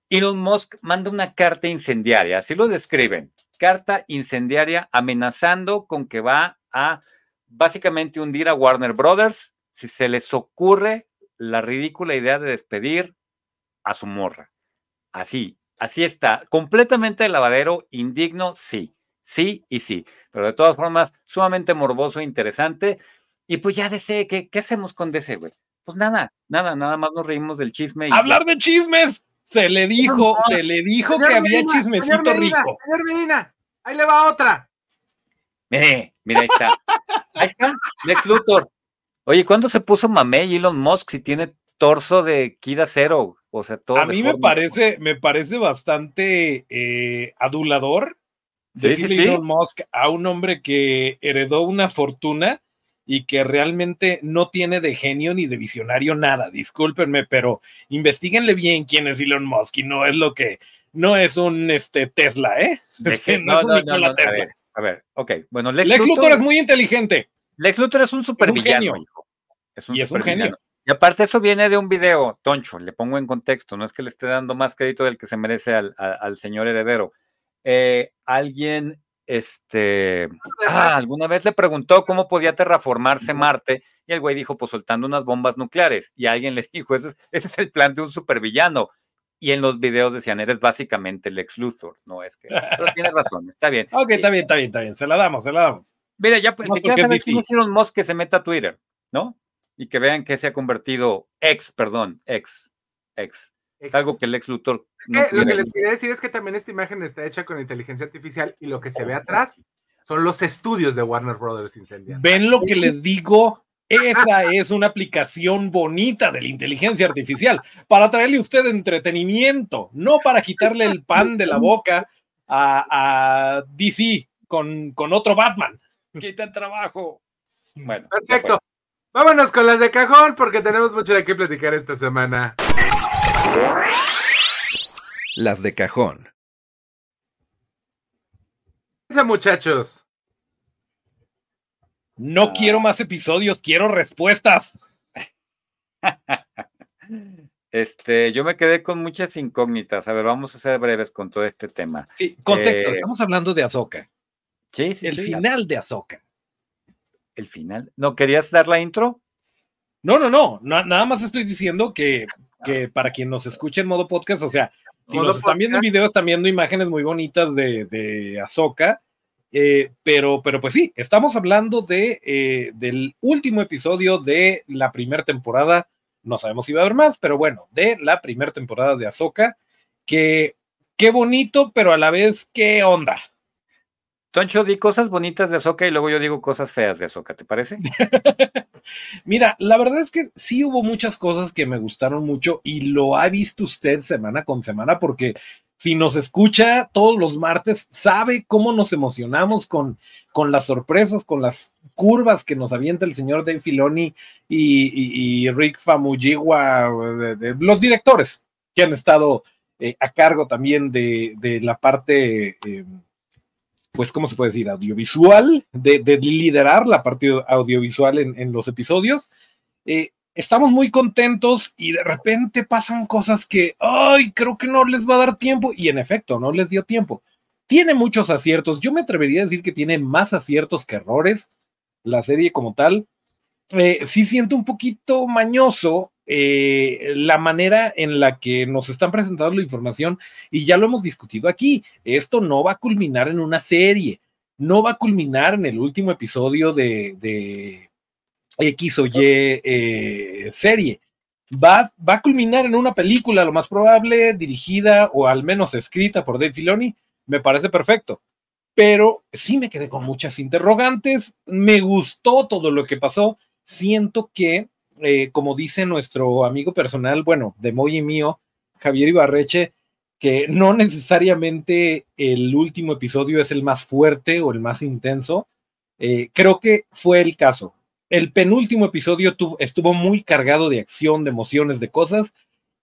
Elon Musk manda una carta incendiaria, así lo describen, carta incendiaria amenazando con que va a básicamente hundir a Warner Brothers si se les ocurre la ridícula idea de despedir a su morra. Así, así está, completamente lavadero, indigno, sí, sí y sí, pero de todas formas, sumamente morboso e interesante. Y pues ya DC, ¿qué, qué hacemos con DC, güey? Pues nada, nada, nada más nos reímos del chisme. Y ¡Hablar de chismes! Se le dijo, se le dijo que había chismecito rico. Señor Medina, ahí le va otra. Mire, mira, ahí está. Ahí está, Lex Luthor. Oye, ¿cuándo se puso mamey Elon Musk si tiene torso de Kida Cero? O sea, todo. A mí me parece, me parece bastante eh, adulador decirle Elon Musk a un hombre que heredó una fortuna y que realmente no tiene de genio ni de visionario nada. Discúlpenme, pero investiguenle bien quién es Elon Musk y no es lo que, no es un este, Tesla, ¿eh? no, no, no, no, A ver, a ver, ok. Bueno, Lex, Luthor, es muy inteligente. Lex Luthor es un supervillano, hijo. Es un y es un genio. Y aparte eso viene de un video, Toncho, le pongo en contexto, no es que le esté dando más crédito del que se merece al, al, señor heredero. Eh, alguien, este, ah, alguna vez le preguntó cómo podía terraformarse Marte y el güey dijo, pues soltando unas bombas nucleares. Y alguien le dijo, ese es, ese es el plan de un supervillano. Y en los videos decían, eres básicamente el ex Luthor, no es que. Pero tiene razón, está bien. ok, está bien, está bien, está bien. Se la damos, se la damos. Mira, ya, pues, no, ya saben quién hicieron Musk que se meta a Twitter, ¿no? y que vean que se ha convertido ex, perdón, ex, ex. Es algo que el ex Luthor. lo que les quería decir es que también esta imagen está hecha con inteligencia artificial y lo que se ve atrás son los estudios de Warner Brothers incendiados. ¿Ven lo que les digo? Esa es una aplicación bonita de la inteligencia artificial para traerle a usted entretenimiento, no para quitarle el pan de la boca a, DC con, con otro Batman. Quita el trabajo. Bueno, perfecto. Vámonos con las de cajón porque tenemos mucho de qué platicar esta semana. Las de cajón. muchachos. No quiero más episodios, quiero respuestas. Este, yo me quedé con muchas incógnitas. A ver, vamos a ser breves con todo este tema. Sí, contexto, eh, estamos hablando de Azoka. Sí, sí, El final de Azoka el final. ¿No querías dar la intro? No, no, no. nada más estoy diciendo que, que, para quien nos escuche en modo podcast, o sea, si nos están viendo videos, están viendo imágenes muy bonitas de, de Ahsoka. Eh, pero, pero pues sí, estamos hablando de, eh, del último episodio de la primera temporada. No sabemos si va a haber más, pero bueno, de la primera temporada de Ahsoka. Que qué bonito, pero a la vez, qué onda. Toncho, di cosas bonitas de Azoka y luego yo digo cosas feas de Azoka, ¿te parece? Mira, la verdad es que sí hubo muchas cosas que me gustaron mucho y lo ha visto usted semana con semana porque si nos escucha todos los martes, sabe cómo nos emocionamos con, con las sorpresas, con las curvas que nos avienta el señor Dave Filoni y, Rick Famuyiwa, los directores que han estado eh, a cargo también de, la parte... Eh, pues, ¿cómo se puede decir? Audiovisual, de, liderar la parte audiovisual en, los episodios. Eh, estamos muy contentos y de repente pasan cosas que, ay, creo que no les va a dar tiempo. Y en efecto, no les dio tiempo. Tiene muchos aciertos. Yo me atrevería a decir que tiene más aciertos que errores la serie como tal. Eh, sí siento un poquito mañoso eh, la manera en la que nos están presentando la información y ya lo hemos discutido aquí. Esto no va a culminar en una serie, no va a culminar en el último episodio de, X o Y eh, serie. Va, va, a culminar en una película, lo más probable, dirigida o al menos escrita por Dave Filoni. Me parece perfecto. Pero sí me quedé con muchas interrogantes. Me gustó todo lo que pasó. Siento que eh, como dice nuestro amigo personal, bueno, de Moy y mío, Javier Ibarreche, que no necesariamente el último episodio es el más fuerte o el más intenso. Eh, creo que fue el caso. El penúltimo episodio estuvo muy cargado de acción, de emociones, de cosas.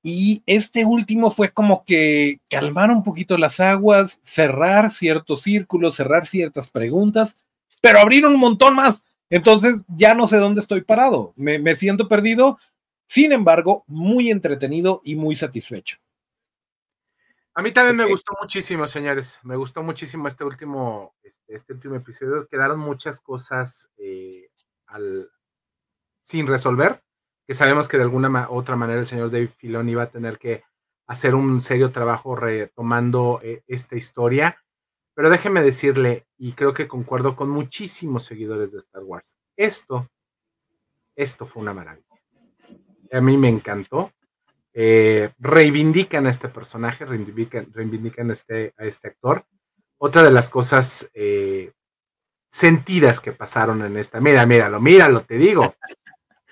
Y este último fue como que calmar un poquito las aguas, cerrar ciertos círculos, cerrar ciertas preguntas, pero abrir un montón más. Entonces ya no sé dónde estoy parado, me, siento perdido, sin embargo, muy entretenido y muy satisfecho. A mí también me gustó muchísimo, señores. Me gustó muchísimo este último, este, este último episodio. Quedaron muchas cosas eh, sin resolver, que sabemos que de alguna otra manera el señor Dave Filoni iba a tener que hacer un serio trabajo retomando eh, esta historia. Pero déjeme decirle, y creo que concuerdo con muchísimos seguidores de Star Wars, esto, esto fue una maravilla. A mí me encantó. Eh, reivindican a este personaje, reivindican, reivindican este, a este actor. Otra de las cosas eh, sentidas que pasaron en esta, mira, míralo, míralo, te digo,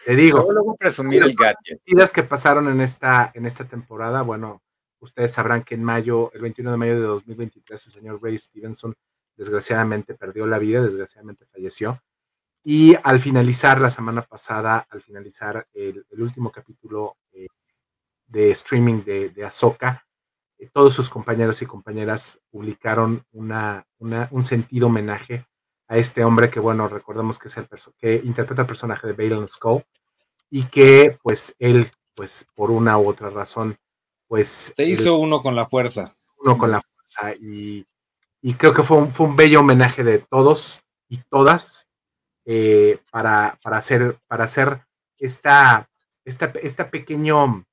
te digo. Luego presumir el Sentidas que pasaron en esta, en esta temporada, bueno, Ustedes sabrán que en mayo, el 21 de mayo de 2023, el señor Ray Stevenson desgraciadamente perdió la vida, desgraciadamente falleció. Y al finalizar la semana pasada, al finalizar el, último capítulo eh, de streaming de, de Ahsoka, eh, todos sus compañeros y compañeras publicaron una, un sentido homenaje a este hombre que, bueno, recordemos que es el que interpreta el personaje de Balen Skull y que, pues, él, pues, por una u otra razón, pues... Se hizo uno con la fuerza. Uno con la fuerza y, creo que fue un, fue un bello homenaje de todos y todas eh, para, para, hacer, para hacer esta, esta, esta pequeño,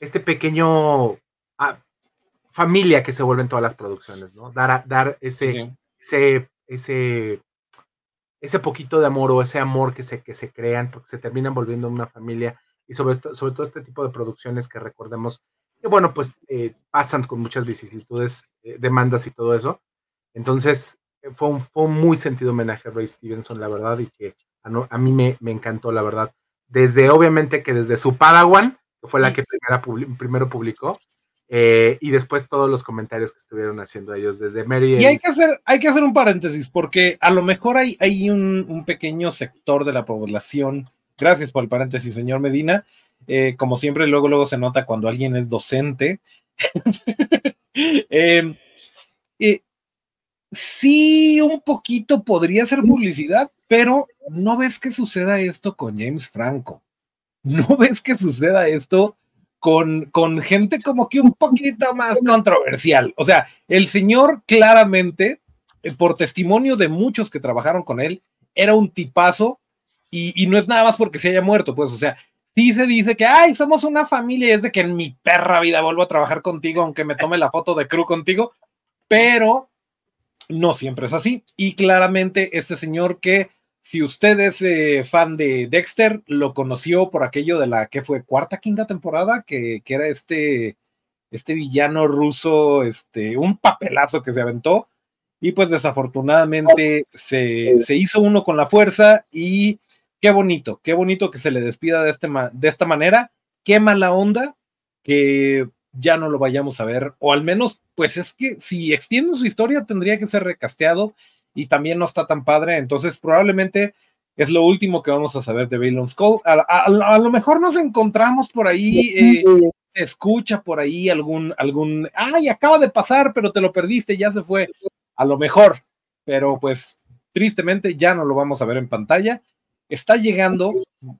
este pequeño ah, familia que se vuelve en todas las producciones, ¿no? Dar, dar ese, ese, ese, ese poquito de amor o ese amor que se, que se crean, porque se terminan volviendo una familia y sobre, sobre todo este tipo de producciones que recordemos que, bueno, pues eh, pasan con muchas vicisitudes, eh, demandas y todo eso. Entonces, eh, fue un, fue muy sentido homenaje a Ray Stevenson, la verdad, y que a, mí me, me, encantó, la verdad. Desde, obviamente, que desde su Padawan, que fue la que primero publicó, eh, y después todos los comentarios que estuvieron haciendo ellos desde Mary. Y hay que hacer, hay que hacer un paréntesis, porque a lo mejor hay, hay un, pequeño sector de la población, gracias por el paréntesis, señor Medina, eh, como siempre, luego, luego se nota cuando alguien es docente. eh, sí, un poquito podría ser publicidad, pero no ves que suceda esto con James Franco. No ves que suceda esto con, con gente como que un poquito más controversial. O sea, el señor claramente, eh, por testimonio de muchos que trabajaron con él, era un tipazo y, no es nada más porque se haya muerto, pues, o sea, sí se dice que, ay, somos una familia y es de que en mi perra vida vuelvo a trabajar contigo, aunque me tome la foto de crew contigo, pero no siempre es así. Y claramente este señor que, si usted es eh, fan de Dexter, lo conoció por aquello de la que fue cuarta, quinta temporada, que, era este, este villano ruso, este, un papelazo que se aventó. Y pues desafortunadamente se, se hizo uno con la fuerza y qué bonito, qué bonito que se le despida de, este, de esta manera. Qué mala onda que ya no lo vayamos a ver, o al menos, pues es que si extiende su historia tendría que ser recasteado y también no está tan padre, entonces probablemente es lo último que vamos a saber de Balon Skull. A, lo mejor nos encontramos por ahí, eh, se escucha por ahí algún, algún, ay, acaba de pasar, pero te lo perdiste, ya se fue. A lo mejor, pero pues tristemente ya no lo vamos a ver en pantalla. Está llegando,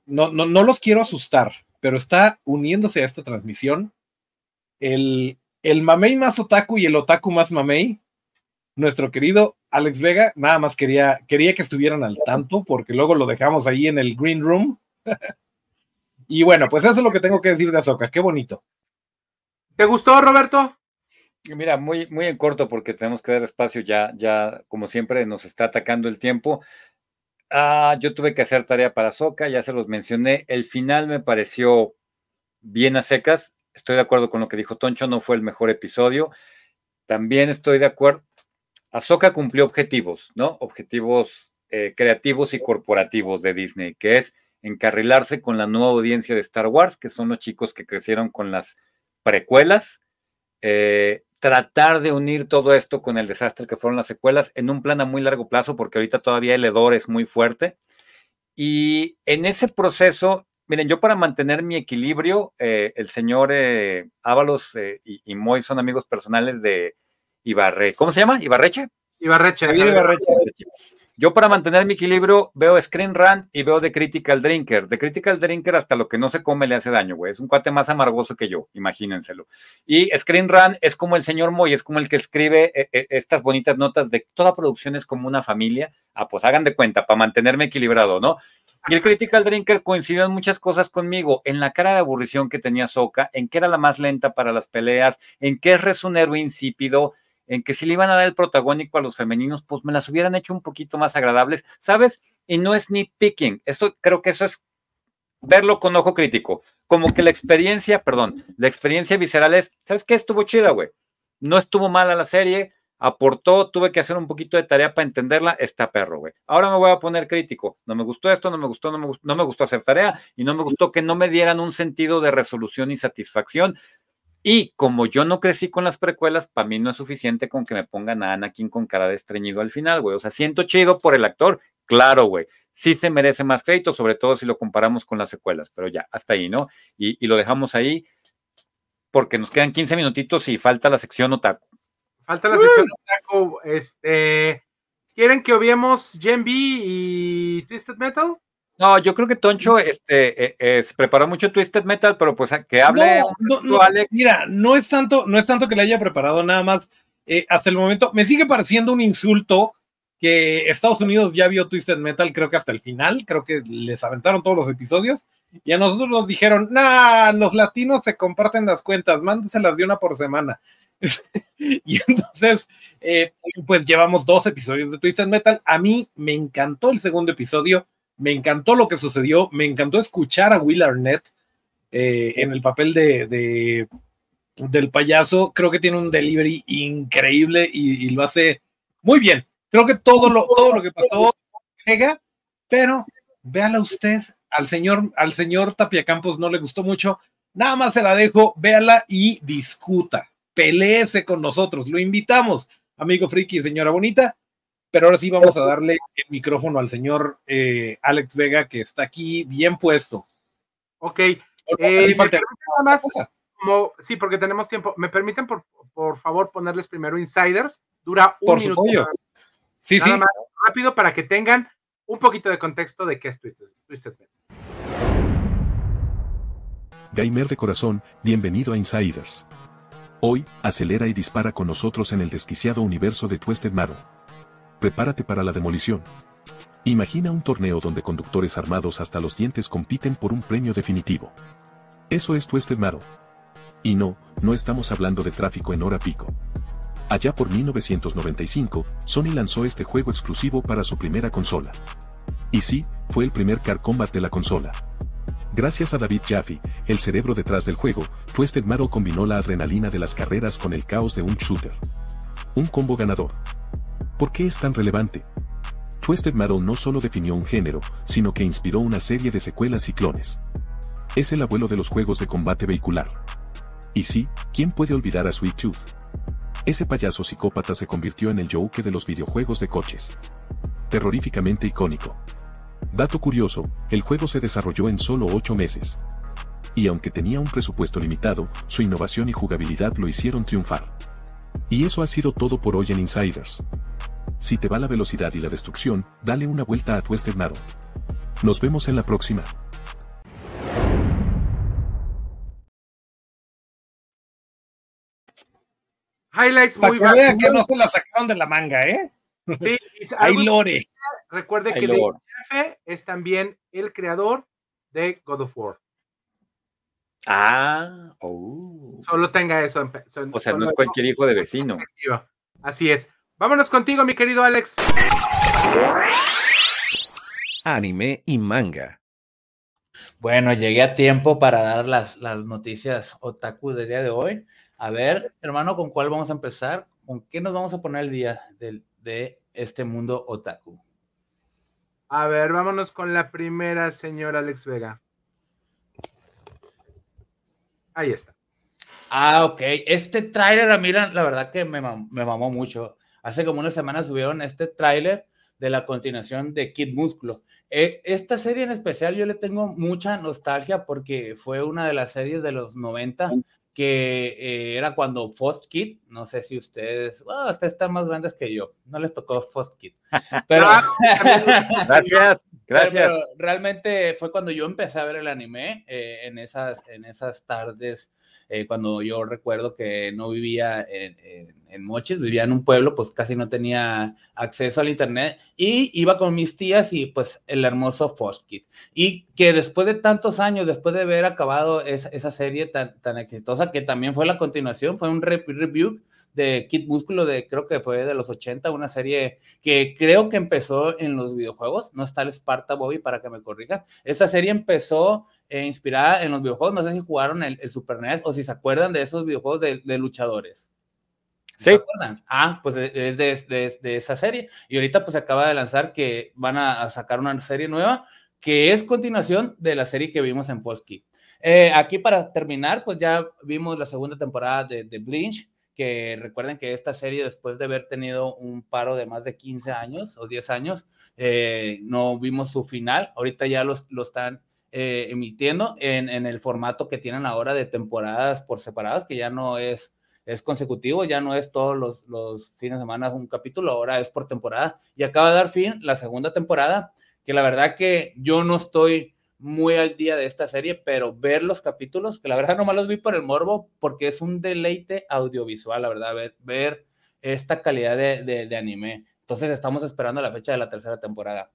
no, no, no los quiero asustar, pero está uniéndose a esta transmisión el, el mamey más otaku y el otaku más mamey, nuestro querido Alex Vega, nada más quería, quería que estuvieran al tanto, porque luego lo dejamos ahí en el green room. y bueno, pues eso es lo que tengo que decir de Azoka, qué bonito. ¿Te gustó, Roberto? Mira, muy, muy en corto, porque tenemos que dar espacio, ya, ya, como siempre, nos está atacando el tiempo. Ah, yo tuve que hacer tarea para Azoka, ya se los mencioné. El final me pareció bien a secas estoy de acuerdo con lo que dijo Toncho, no fue el mejor episodio. También estoy de acuerdo. Ahsoka cumplió objetivos, ¿no? Objetivos eh, creativos y corporativos de Disney, que es encarrilarse con la nueva audiencia de Star Wars, que son los chicos que crecieron con las precuelas, eh, tratar de unir todo esto con el desastre que fueron las secuelas en un plan a muy largo plazo, porque ahorita todavía el hedor es muy fuerte. Y en ese proceso Miren, yo para mantener mi equilibrio, eh, el señor eh, Ábalos eh, y, Moy son amigos personales de Ibarre. ¿Cómo se llama? ¿Ibarreche? Ibarreche. Ibarreche. Yo para mantener mi equilibrio veo Screen Run y veo The Critical Drinker. The Critical Drinker hasta lo que no se come le hace daño, güey. Es un cuate más amargoso que yo, imagínenselo. Y Screen Run es como el señor Moy, es como el que escribe estas bonitas notas de toda producción es como una familia. Ah, pues hagan de cuenta, para mantenerme equilibrado, ¿no? Y el Critical Drinker coincidió en muchas cosas conmigo, en la cara de aburrición que tenía Soca, en que era la más lenta para las peleas, en que es un héroe insípido, en que si le iban a dar el protagónico a los femeninos, pues me las hubieran hecho un poquito más agradables, ¿sabes? Y no es ni picking, esto creo que eso es verlo con ojo crítico, como que la experiencia, perdón, la experiencia visceral es, ¿sabes qué? Estuvo chida, güey. No estuvo mala la serie, aportó, tuve que hacer un poquito de tarea para entenderla, está perro, güey. Ahora me voy a poner crítico. No me gustó esto, no me no me gustó, no me gustó hacer tarea y no me gustó que no me dieran un sentido de resolución y satisfacción. Y como yo no crecí con las precuelas, para mí no es suficiente con que me pongan a Anakin con cara de estreñido al final, güey. O sea, siento chido por el actor, claro, güey. Sí se merece más crédito, sobre todo si lo comparamos con las secuelas, pero ya, hasta ahí, ¿no? Y, y lo dejamos ahí porque nos quedan 15 minutitos y falta la sección otaku. Falta la sección otaku. Este, ¿Quieren que obviemos Gen B y Twisted Metal? No, yo creo que Toncho este, eh, es, preparó mucho Twisted Metal, pero pues que hable no, no, Alex. Mira, no es tanto, no es tanto que le haya preparado nada más. Eh, hasta el momento me sigue pareciendo un insulto que Estados Unidos ya vio Twisted Metal, creo que hasta el final, creo que les aventaron todos los episodios y a nosotros nos dijeron, nah, los latinos se comparten las cuentas, mándeselas de una por semana. y entonces, eh, pues llevamos dos episodios de Twisted Metal. A mí me encantó el segundo episodio, me encantó lo que sucedió, me encantó escuchar a Will Arnett eh, en el papel de, del payaso. Creo que tiene un delivery increíble y, lo hace muy bien. Creo que todo lo, todo lo que pasó pega, pero véala usted, al señor, al señor Tapia Campos no le gustó mucho. Nada más se la dejo, véala y discuta peleese con nosotros. Lo invitamos, amigo friki señora bonita. Pero ahora sí vamos a darle el micrófono al señor eh, Alex Vega, que está aquí bien puesto. Ok. Eh, falta nada más, como, sí, porque tenemos tiempo. ¿Me permiten, por, por favor, ponerles primero Insiders? Dura un por minuto. Sí, sí. rápido para que tengan un poquito de contexto de qué es Twisted, Gamer de corazón, bienvenido a Insiders. Hoy, acelera y dispara con nosotros en el desquiciado universo de Twisted Metal. Prepárate para la demolición. Imagina un torneo donde conductores armados hasta los dientes compiten por un premio definitivo. Eso es Twisted Metal. Y no, no estamos hablando de tráfico en hora pico. Allá por 1995, Sony lanzó este juego exclusivo para su primera consola. Y sí, fue el primer Car Combat de la consola. Gracias a David Jaffe, el cerebro detrás del juego, Twisted Metal combinó la adrenalina de las carreras con el caos de un shooter. Un combo ganador. ¿Por qué es tan relevante? Twisted Metal no solo definió un género, sino que inspiró una serie de secuelas y clones. Es el abuelo de los juegos de combate vehicular. Y sí, ¿quién puede olvidar a Sweet Tooth? Ese payaso psicópata se convirtió en el Joker de los videojuegos de coches. Terroríficamente icónico. Dato curioso, el juego se desarrolló en solo 8 meses. Y aunque tenía un presupuesto limitado, su innovación y jugabilidad lo hicieron triunfar. Y eso ha sido todo por hoy en Insiders. Si te va la velocidad y la destrucción, dale una vuelta a Twisted Metal. Nos vemos en la próxima. Highlights muy Para que no se la sacaron de la manga, ¿eh? Sí, hay lore. Recuerde que el jefe es también el creador de God of War. Ah, oh. Solo tenga eso. o sea, no es cualquier hijo de vecino. Así es. Vámonos contigo, mi querido Alex. Anime y manga. Bueno, llegué a tiempo para dar las, las noticias otaku del día de hoy. A ver, hermano, ¿con cuál vamos a empezar? ¿Con qué nos vamos a poner el día del, de este mundo otaku? A ver, vámonos con la primera, señor Alex Vega. Ahí está. Ah, ok. Este tráiler, a mí la, verdad que me, mamó mucho. Hace como una semana subieron este tráiler de la continuación de Kid Músculo. Eh, esta serie en especial yo le tengo mucha nostalgia porque fue una de las series de los 90 que eh, era cuando Fost Kid, no sé si ustedes, bueno, ustedes están más grandes que yo, no les tocó Fost Kid, pero... gracias, gracias. Pero, realmente fue cuando yo empecé a ver el anime, eh, en, esas, en esas tardes, eh, cuando yo recuerdo que no vivía en, en, Mochis, vivía en un pueblo, pues casi no tenía acceso al internet, y iba con mis tías y pues el hermoso Fost Kid. Y que después de tantos años, después de haber acabado esa, esa serie tan, tan exitosa, que también fue la continuación, fue un review de Kid Músculo, de creo que fue de los 80, una serie que creo que empezó en los videojuegos, no está el Sparta Bobby para que me corrijan. Esa serie empezó eh, inspirada en los videojuegos, no sé si jugaron el, Super NES o si se acuerdan de esos videojuegos de, luchadores. ¿Se acuerdan? Ah, pues es de, de, esa serie. Y ahorita pues acaba de lanzar que van a, sacar una serie nueva que es continuación de la serie que vimos en Fox eh, aquí para terminar, pues ya vimos la segunda temporada de, de Blinch, que recuerden que esta serie, después de haber tenido un paro de más de 15 años o 10 años, eh, no vimos su final. Ahorita ya lo están eh, emitiendo en, en, el formato que tienen ahora de temporadas por separadas, que ya no es, es consecutivo, ya no es todos los, los fines de semana un capítulo, ahora es por temporada. Y acaba de dar fin la segunda temporada, que la verdad que yo no estoy muy al día de esta serie, pero ver los capítulos, que la verdad nomás los vi por el morbo, porque es un deleite audiovisual, la verdad, ver, ver esta calidad de, de, de, anime. Entonces estamos esperando la fecha de la tercera temporada.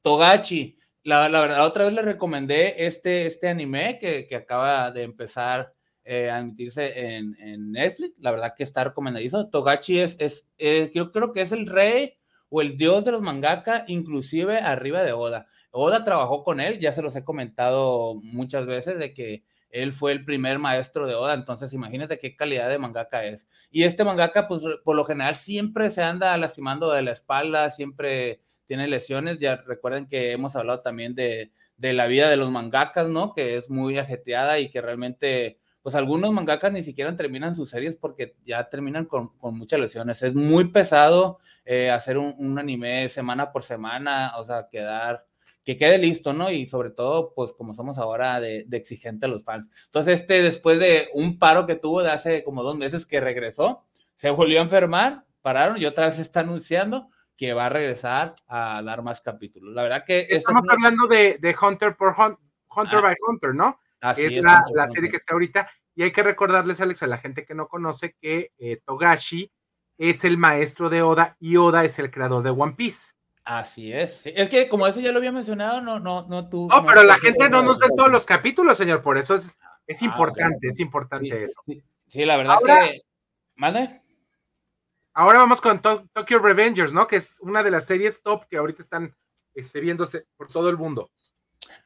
Togachi, la, la verdad, otra vez le recomendé este, este anime que, que acaba de empezar eh, a emitirse en, en, Netflix, la verdad que está recomendadizo. Togachi es, es eh, yo creo que es el rey o el dios de los mangaka, inclusive arriba de Oda. Oda trabajó con él, ya se los he comentado muchas veces de que él fue el primer maestro de Oda, entonces imagínense qué calidad de mangaka es. Y este mangaka, pues por lo general siempre se anda lastimando de la espalda, siempre tiene lesiones. Ya recuerden que hemos hablado también de, de la vida de los mangakas, ¿no? Que es muy ajetreada y que realmente, pues algunos mangakas ni siquiera terminan sus series porque ya terminan con, con muchas lesiones. Es muy pesado eh, hacer un, un anime semana por semana, o sea, quedar que quede listo, ¿no? Y sobre todo, pues como somos ahora de, de, exigente a los fans. Entonces, este, después de un paro que tuvo de hace como dos meses que regresó, se volvió a enfermar, pararon y otra vez está anunciando que va a regresar a dar más capítulos. La verdad que... Estamos es hablando de, de, Hunter por Hun Hunter ah, by Hunter, ¿no? Así es, es la, la serie que está ahorita. Y hay que recordarles, Alex, a la gente que no conoce que eh, Togashi es el maestro de Oda y Oda es el creador de One Piece. Así es. Sí, es que como eso ya lo había mencionado, no, no, no tú. No, pero la gente no nos ve todos los capítulos, señor, por eso es, es importante, ah, okay. es importante sí, eso. Sí, sí, la verdad ahora, que. ¿Mande? Ahora vamos con to Tokyo Revengers, ¿no? Que es una de las series top que ahorita están este, viéndose por todo el mundo.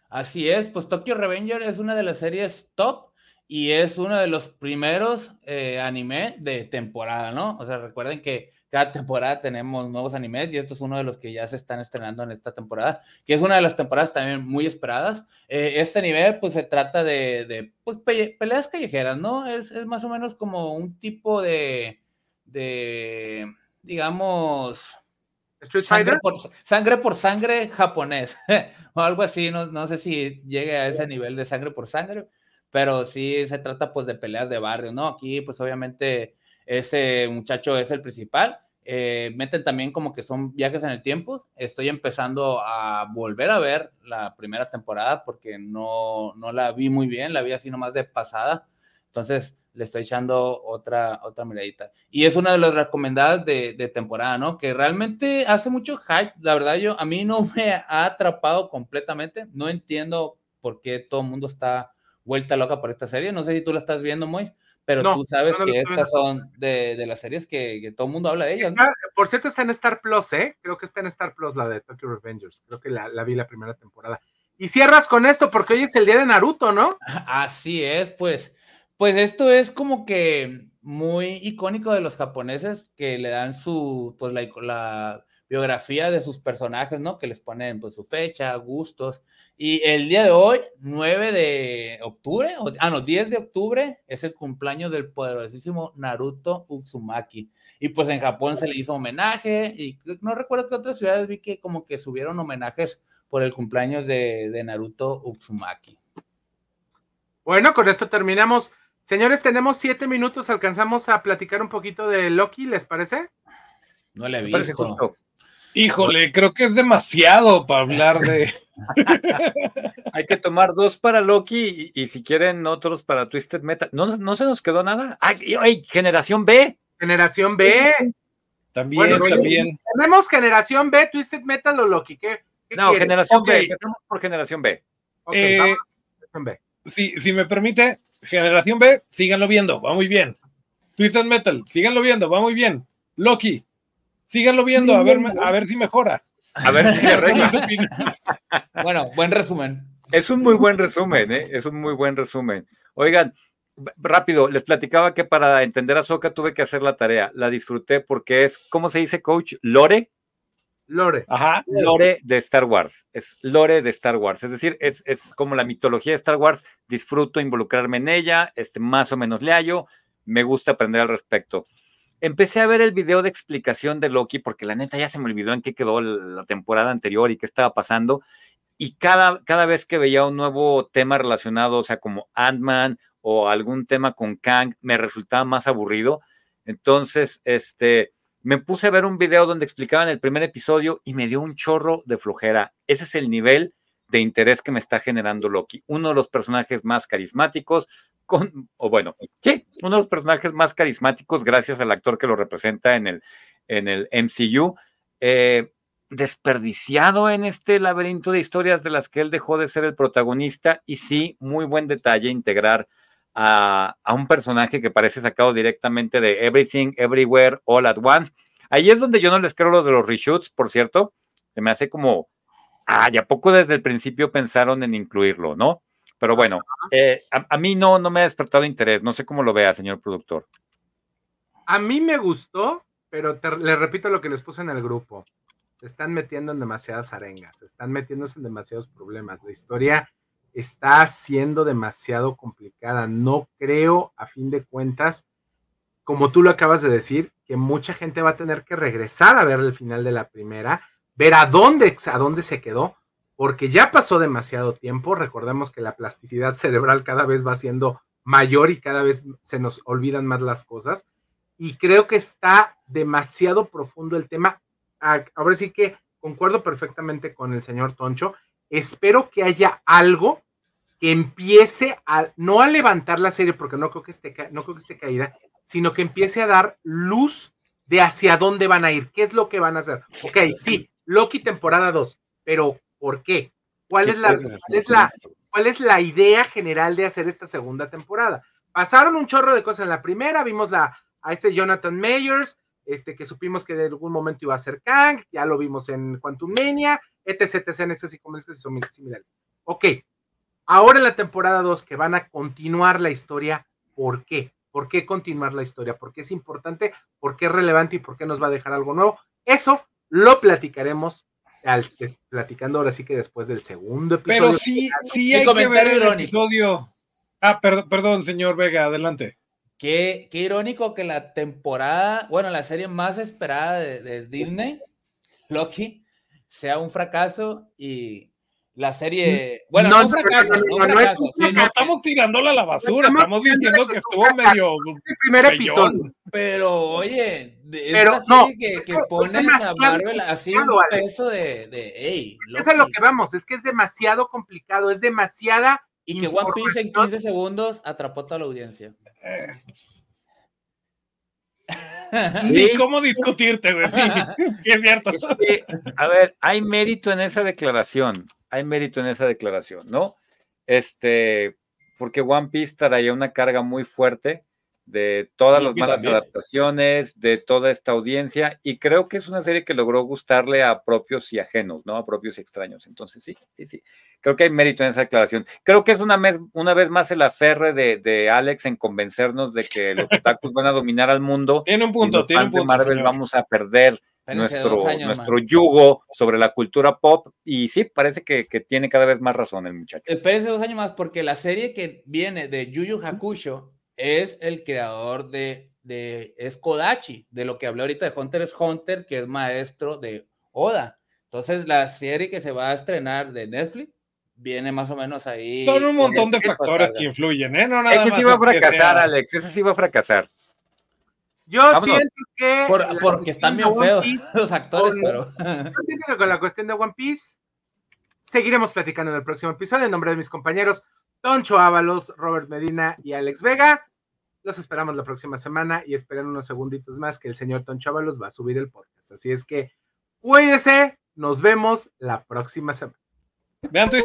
Así es, pues Tokyo Revengers es una de las series top y es uno de los primeros eh, anime de temporada, ¿no? O sea, recuerden que cada temporada tenemos nuevos animes y esto es uno de los que ya se están estrenando en esta temporada, que es una de las temporadas también muy esperadas. Eh, este nivel, pues se trata de, de pues, pe peleas callejeras, ¿no? Es, es, más o menos como un tipo de, de digamos... Sangre por, sangre por sangre japonés o algo así, no, no sé si llegue a ese nivel de sangre por sangre, pero sí se trata pues de peleas de barrio, ¿no? Aquí pues obviamente ese muchacho es el principal. Eh, meten también como que son viajes en el tiempo. Estoy empezando a volver a ver la primera temporada porque no, no la vi muy bien, la vi así nomás de pasada. Entonces le estoy echando otra, otra miradita. Y es una de las recomendadas de, de, temporada, ¿no? Que realmente hace mucho hype. La verdad, yo a mí no me ha atrapado completamente. No entiendo por qué todo el mundo está vuelta loca por esta serie. No sé si tú la estás viendo, Mois, pero no, tú sabes no que estas son de, de, las series que, que, todo el mundo habla de ellas. Por cierto, está en Star Plus, ¿eh? Creo que está en Star Plus la de Tokyo Revengers. Creo que la, la vi la primera temporada. Y cierras con esto porque hoy es el día de Naruto, ¿no? Así es, pues. Pues esto es como que muy icónico de los japoneses que le dan su, pues la, la biografía de sus personajes, ¿no? Que les ponen pues su fecha, gustos. Y el día de hoy, 9 de octubre, o, ah, no, 10 de octubre, es el cumpleaños del poderosísimo Naruto Uzumaki. Y pues en Japón se le hizo homenaje y no recuerdo que otras ciudades vi que como que subieron homenajes por el cumpleaños de, de Naruto Uzumaki. Bueno, con esto terminamos. Señores, tenemos siete minutos, alcanzamos a platicar un poquito de Loki, ¿les parece? No le he visto. Híjole, creo que es demasiado para hablar de. Hay que tomar dos para Loki y, y, si quieren otros para Twisted Metal. ¿No, no se nos quedó nada? ¡Ay, ay generación B! Generación B. También, bueno, también. Tenemos generación B, Twisted Metal o Loki. ¿Qué, qué no, generación okay. B. Empezamos por generación B. Ok, eh, vamos generación B. Si, si me permite, generación B, síganlo viendo, va muy bien. Twisted Metal, síganlo viendo, va muy bien. Loki, síganlo viendo, a ver, a ver si mejora. A ver si se arregla. bueno, buen resumen. Es un muy buen resumen, ¿eh? Es un muy buen resumen. Oigan, rápido, les platicaba que para entender a Soca tuve que hacer la tarea. La disfruté porque es, ¿cómo se dice, coach? Lore. Lore. Ajá. Lore de Star Wars. Es lore de Star Wars. Es decir, es, es como la mitología de Star Wars. Disfruto involucrarme en ella, este, más o menos le hallo. me gusta aprender al respecto. Empecé a ver el video de explicación de Loki porque la neta ya se me olvidó en qué quedó la temporada anterior y qué estaba pasando. Y cada, cada vez que veía un nuevo tema relacionado, o sea, como Ant-Man o algún tema con Kang, me resultaba más aburrido. Entonces, este, me puse a ver un video donde explicaban el primer episodio y me dio un chorro de flojera. Ese es el nivel de interés que me está generando Loki. Uno de los personajes más carismáticos, con, o bueno, sí, uno de los personajes más carismáticos gracias al actor que lo representa en el, en el MCU. Eh, desperdiciado en este laberinto de historias de las que él dejó de ser el protagonista y sí, muy buen detalle integrar a, un personaje que parece sacado directamente de Everything, Everywhere, All at Once. Ahí es donde yo no les creo lo de los reshoots, por cierto. Se me hace como, ah, ya poco desde el principio pensaron en incluirlo, ¿no? Pero bueno, eh, a, mí no, no me ha despertado interés. No sé cómo lo vea, señor productor. A mí me gustó, pero le repito lo que les puse en el grupo. Se están metiendo en demasiadas arengas, se están metiéndose en demasiados problemas. La historia está siendo demasiado complicada. No creo, a fin de cuentas, como tú lo acabas de decir, que mucha gente va a tener que regresar a ver el final de la primera, ver a dónde, a dónde se quedó, porque ya pasó demasiado tiempo. Recordemos que la plasticidad cerebral cada vez va siendo mayor y cada vez se nos olvidan más las cosas. Y creo que está demasiado profundo el tema. Ahora sí que concuerdo perfectamente con el señor Toncho. Espero que haya algo que empiece a, no a levantar la serie, porque no creo que esté, no creo que esté caída, sino que empiece a dar luz de hacia dónde van a ir, qué es lo que van a hacer. Ok, sí, Loki temporada 2, pero ¿por qué? ¿Cuál es, la, es la, ¿Cuál es la idea general de hacer esta segunda temporada? Pasaron un chorro de cosas en la primera, vimos la, a ese Jonathan Mayers, este, que supimos que de algún momento iba a ser Kang, ya lo vimos en Quantum Mania, etc, etc, etc, y como es que son similares. Ok, Ahora en la temporada 2 que van a continuar la historia, ¿por qué? ¿Por qué continuar la historia? ¿Por qué es importante? ¿Por qué es relevante y por qué nos va a dejar algo nuevo? Eso lo platicaremos al, platicando ahora sí que después del segundo episodio. Pero sí, sí hay que ver el episodio. Ah, perdón, perdón, señor Vega, adelante. Qué, qué, irónico que la temporada, bueno, la serie más esperada de Disney, Loki, sea un fracaso y la serie. Bueno, no, no, fracaso, no, no, es no estamos tirándola a la basura, estamos, diciendo que estuvo medio. El primer episodio. Pero, oye, es pero, no, que, que pones a Marvel así un peso de. de hey, es, es a lo que vamos, es que es demasiado complicado, es demasiada. Y que One Piece en 15 segundos atrapó toda la audiencia. Eh. Ni cómo discutirte, güey. es cierto. a ver, hay mérito en esa declaración hay mérito en esa declaración, ¿no? Este, porque One Piece traía una carga muy fuerte de todas las malas adaptaciones, de toda esta audiencia, y creo que es una serie que logró gustarle a propios y ajenos, ¿no? A propios y extraños. Entonces, sí, sí, sí. Creo que hay mérito en esa declaración. Creo que es una, una vez más el aferre de, Alex en convencernos de que los otakus van a dominar al mundo. Tiene un punto, y los de Marvel vamos a perder nuestro, nuestro yugo sobre la cultura pop. Y sí, parece que, tiene cada vez más razón el muchacho. Espérense dos años más, porque la serie que viene de Yuyu Hakusho es el creador de, de es Kodachi, de lo que hablé ahorita de Hunter es Hunter, que es maestro de Oda. Entonces, la serie que se va a estrenar de Netflix viene más o menos ahí. Son un montón de factores que influyen, ¿eh? No ese sí va a fracasar, Alex, ese sí va a fracasar. Yo siento que. porque están bien feos los actores, pero. Yo siento que con la cuestión de One Piece seguiremos platicando en el próximo episodio. En nombre de mis compañeros Toncho Ábalos, Robert Medina y Alex Vega. Los esperamos la próxima semana y esperen unos segunditos más que el señor Toncho Ábalos va a subir el podcast. Así es que cuídense. Nos vemos la próxima semana. Vean tu...